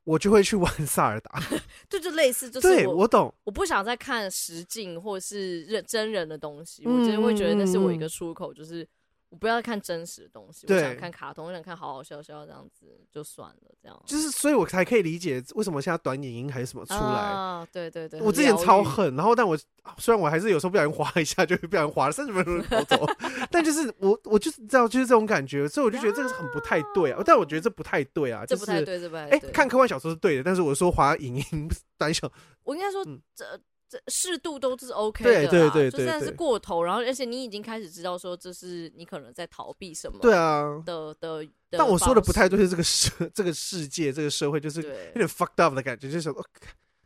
我就会去玩塞尔达，(laughs) 对就类似，就是我对我懂，我不想再看实景或是认真人的东西，嗯、我真的会觉得那是我一个出口，就是。我不要看真实的东西，我想看卡通，我想看好好笑笑这样子就算了，这样就是，所以我才可以理解为什么现在短影音还是什么出来。啊，对对对，我之前超恨，然后但我虽然我还是有时候不小心滑一下就会不小心滑了三十分钟就跑走，(laughs) 但就是我我就是知道就是这种感觉，所以我就觉得这个是很不太对啊。但我觉得这不太对啊，这不太对，这不太对。哎，看科幻小说是对的，但是我说滑影音 (laughs) 短小，我应该说这。适度都是 OK 的，对对对，就算是过头，然后而且你已经开始知道说这是你可能在逃避什么，对啊的的。但我说的不太对，是这个世这个世界这个社会就是有点 fucked up 的感觉，就是。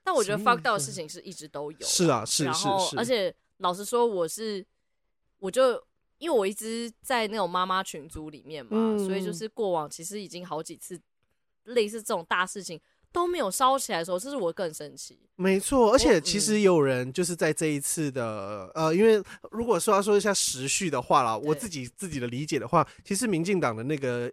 但我觉得 fucked up 的事情是一直都有，是啊，是是是。而且老实说，我是我就因为我一直在那种妈妈群组里面嘛，所以就是过往其实已经好几次类似这种大事情。都没有烧起来的时候，这是我更生气。没错，而且其实也有人就是在这一次的、嗯、呃，因为如果说要说一下时序的话啦，我自己自己的理解的话，其实民进党的那个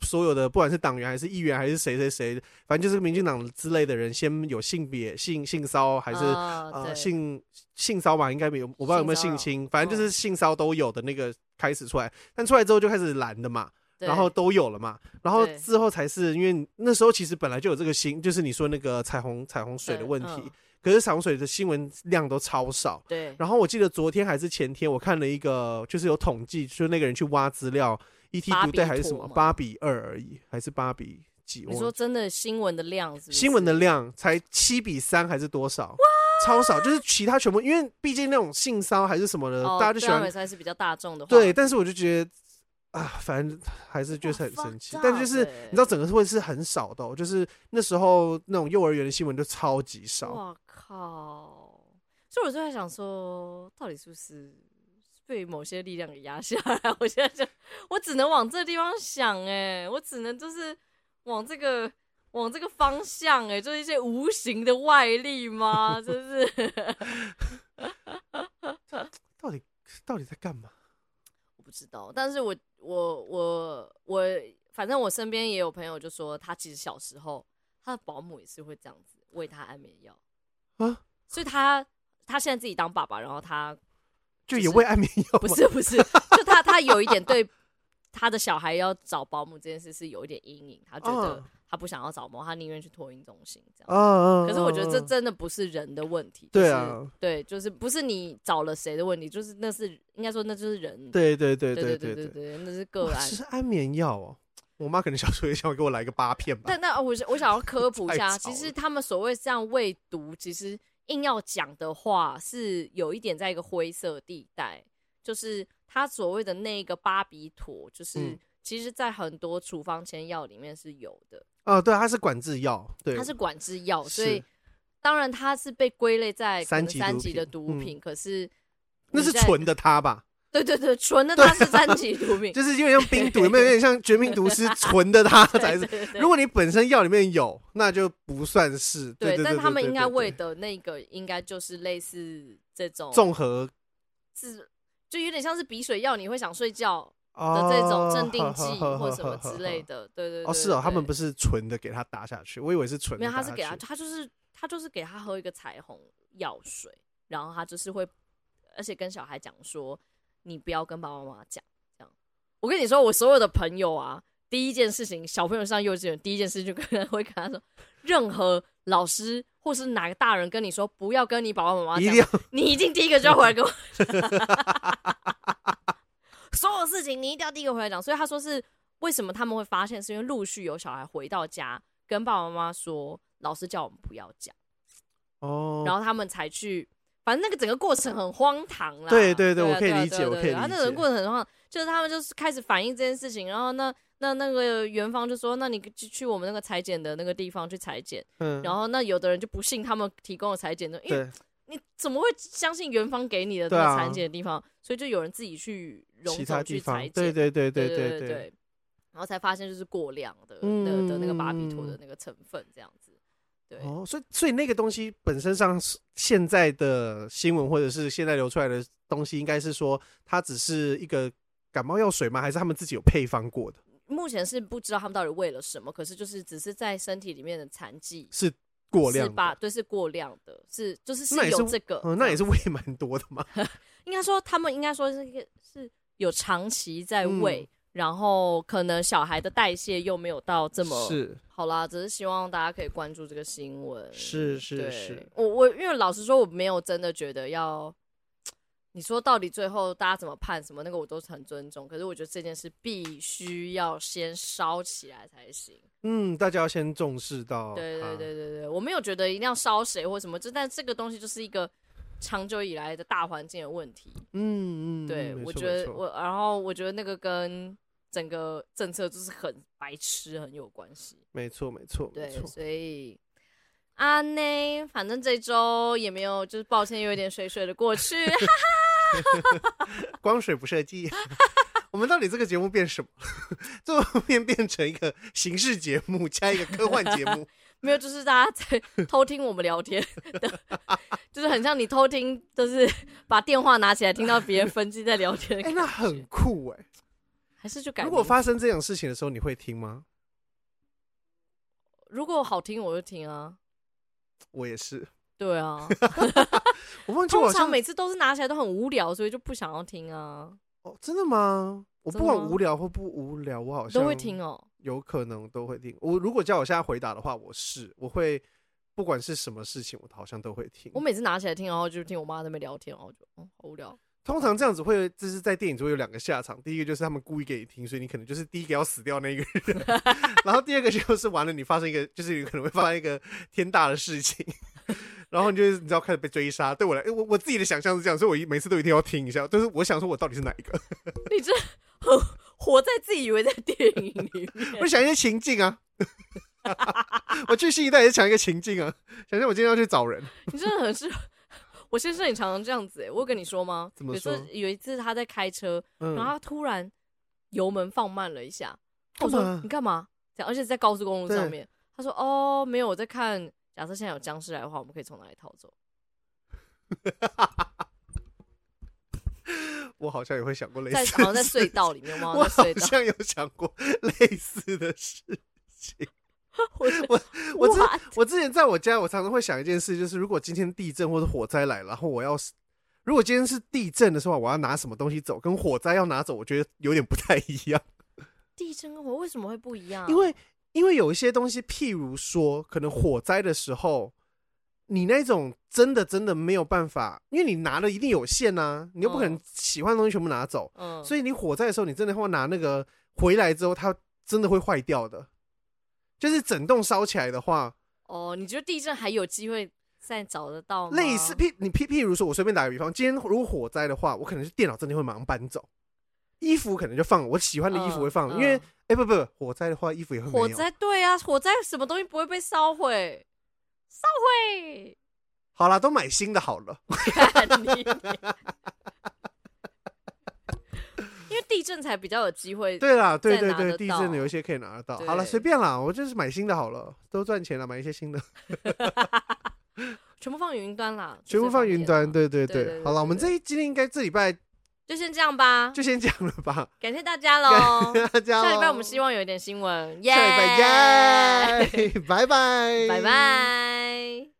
所有的不管是党员还是议员还是谁谁谁，反正就是民进党之类的人，先有性别性性骚还是、啊、呃性性骚吧，应该没有，我不知道有没有性侵，反正就是性骚都有的那个开始出来，但出来之后就开始蓝的嘛。然后都有了嘛，然后之后才是因为那时候其实本来就有这个新，就是你说那个彩虹彩虹水的问题，可是彩虹水的新闻量都超少。对。然后我记得昨天还是前天，我看了一个，就是有统计，就是那个人去挖资料，ET Today 还是什么八比二而已，还是八比几？你说真的新闻的量是？新闻的量才七比三还是多少？超少，就是其他全部，因为毕竟那种性骚还是什么的，大家就喜欢。还是比较大众的。对，但是我就觉得。啊，反正还是就是很生气，但就是你知道，整个会是很少的，就是那时候那种幼儿园的新闻就超级少。我靠！所以我就在想说，到底是不是被某些力量给压下来？(laughs) 我现在就我只能往这个地方想，哎，我只能就是往这个往这个方向，哎，就是一些无形的外力吗？就是 (laughs) (laughs) 到底到底在干嘛？不知道，但是我我我我反正我身边也有朋友就说，他其实小时候他的保姆也是会这样子喂他安眠药啊，所以他他现在自己当爸爸，然后他就也喂安眠药，不是 (laughs) 不是，就他他有一点对他的小孩要找保姆这件事是有一点阴影，他觉得。他不想要找猫，他宁愿去托运中心这样。嗯，可是我觉得这真的不是人的问题。对啊，对，就是不是你找了谁的问题，就是那是应该说那就是人。对对对对对对对，那是个案。其实安眠药哦，我妈可能小时候也想给我来个八片吧。但那我我想要 (laughs) 科普一下，其实他们所谓这样喂毒，其实硬要讲的话是有一点在一个灰色地带，就是他所谓的那个巴比妥，就是其实在很多处方签药里面是有的。哦，对，它是管制药，对，它是管制药，所以当然它是被归类在三级三级的毒品，可是那是纯的它吧？对对对，纯的它是三级毒品，(laughs) 就是有点像冰毒，有没有有点像绝命毒师？(laughs) 纯的它才是。如果你本身药里面有，那就不算是。对，但他们应该喂的那个，应该就是类似这种综合，是就有点像是鼻水药，你会想睡觉。的这种镇定剂或什么之类的，对对对。哦，是哦，他们不是纯的给他打下去，我以为是纯的。没有，他是给他，他就是他就是给他喝一个彩虹药水，然后他就是会，而且跟小孩讲说，你不要跟爸爸妈妈讲，这样。我跟你说，我所有的朋友啊，第一件事情，小朋友上幼稚园，第一件事就跟他 (laughs) 会跟他说，任何老师或是哪个大人跟你说不要跟你爸爸妈妈讲，你一定第一个就要回来跟我。(laughs) 所有事情你一定要第一个回来讲，所以他说是为什么他们会发现，是因为陆续有小孩回到家跟爸爸妈妈说，老师叫我们不要讲哦，然后他们才去，反正那个整个过程很荒唐啦。对对对，我可以理解，我可以理解。他那个过程很荒唐，就是他们就是开始反映这件事情，然后那那那个园方就说，那你去去我们那个裁剪的那个地方去裁剪，嗯，然后那有的人就不信他们提供的裁剪的，因为。你怎么会相信元芳给你的那个裁剪的地方？所以就有人自己去其他去采检，对对对对对对对，然后才发现就是过量的的的那个巴比妥的那个成分这样子。对哦，所以所以那个东西本身上，现在的新闻或者是现在流出来的东西，应该是说它只是一个感冒药水吗？还是他们自己有配方过的？目前是不知道他们到底为了什么，可是就是只是在身体里面的残疾是。过量是吧？对，是过量的，是就是是有这个，嗯，那也是喂蛮多的嘛。(laughs) 应该说，他们应该说是一个是有长期在喂，嗯、然后可能小孩的代谢又没有到这么是好啦。只是希望大家可以关注这个新闻。是是是，我我因为老实说，我没有真的觉得要。你说到底最后大家怎么判什么那个我都是很尊重，可是我觉得这件事必须要先烧起来才行。嗯，大家要先重视到。对对对对对，我没有觉得一定要烧谁或什么，就但这个东西就是一个长久以来的大环境的问题。嗯嗯，对，我觉得我然后我觉得那个跟整个政策就是很白痴很有关系。没错没错，对，所以。啊内，反正这周也没有，就是抱歉又，有点水水的过去，哈哈，(laughs) 光水不设计，(laughs) 我们到底这个节目变什么？(laughs) 最后面变成一个刑事节目加一个科幻节目？没有，就是大家在偷听我们聊天的，就是很像你偷听，就是把电话拿起来听到别人分机在聊天，哎、欸，那很酷哎、欸，还是就改？如果发生这种事情的时候，你会听吗？如果好听，我就听啊。我也是，对啊，(laughs) 我忘记通常每次都是拿起来都很无聊，所以就不想要听啊。哦，真的吗？我不管无聊或不无聊，我好像都会听哦。有可能都会听。我如果叫我现在回答的话，我是我会不管是什么事情，我好像都会听。我每次拿起来听，然后就听我妈在那边聊天，然后就哦，好无聊。通常这样子会，就是在电影中有两个下场。第一个就是他们故意给你听，所以你可能就是第一个要死掉那一个人。(laughs) 然后第二个就是完了，你发生一个，就是有可能会发生一个天大的事情。然后你就是你知道开始被追杀。对我来，我我自己的想象是这样，所以我每次都一定要听一下。就是我想说，我到底是哪一个？你这很活在自己以为在电影里面。我想一些情境啊。(laughs) 我去新一代也是想一个情境啊，想象我今天要去找人。你真的很适合。我先生也常常这样子哎、欸，我有跟你说吗？怎么说？有有一次他在开车，嗯、然后他突然油门放慢了一下，我说你干嘛？这样，而且在高速公路上面，他说哦没有，我在看。假设现在有僵尸来的话，我们可以从哪里逃走？(laughs) 我好像也会想过类似，好像在隧道里面，我好像有想过类似的事情。(laughs) 我我我之我之前在我家，我常常会想一件事，就是如果今天地震或者火灾来，然后我要是如果今天是地震的时候，我要拿什么东西走，跟火灾要拿走，我觉得有点不太一样。(laughs) 地震跟火为什么会不一样？因为因为有一些东西，譬如说，可能火灾的时候，你那种真的真的没有办法，因为你拿的一定有限呐、啊，你又不可能喜欢的东西全部拿走，嗯，所以你火灾的时候，你真的会拿那个回来之后，它真的会坏掉的。就是整栋烧起来的话，哦，你觉得地震还有机会再找得到吗？类似譬你譬譬如说，我随便打个比方，今天如果火灾的话，我可能是电脑真的会马上搬走，衣服可能就放我喜欢的衣服会放，嗯、因为哎、嗯欸、不不，火灾的话衣服也会。火灾对啊，火灾什么东西不会被烧毁？烧毁。好啦，都买新的好了。(laughs) 因为地震才比较有机会。对啦，对对对，地震有一些可以拿得到。好了，随便啦，我就是买新的好了，都赚钱了，买一些新的。(laughs) 全部放云端啦，全部放云端。对对对，好了，我们这一今天应该这礼拜就先这样吧，就先这样了吧。感谢大家喽，大家。下礼拜我们希望有一点新闻。下礼拜见，(laughs) 拜拜，拜拜。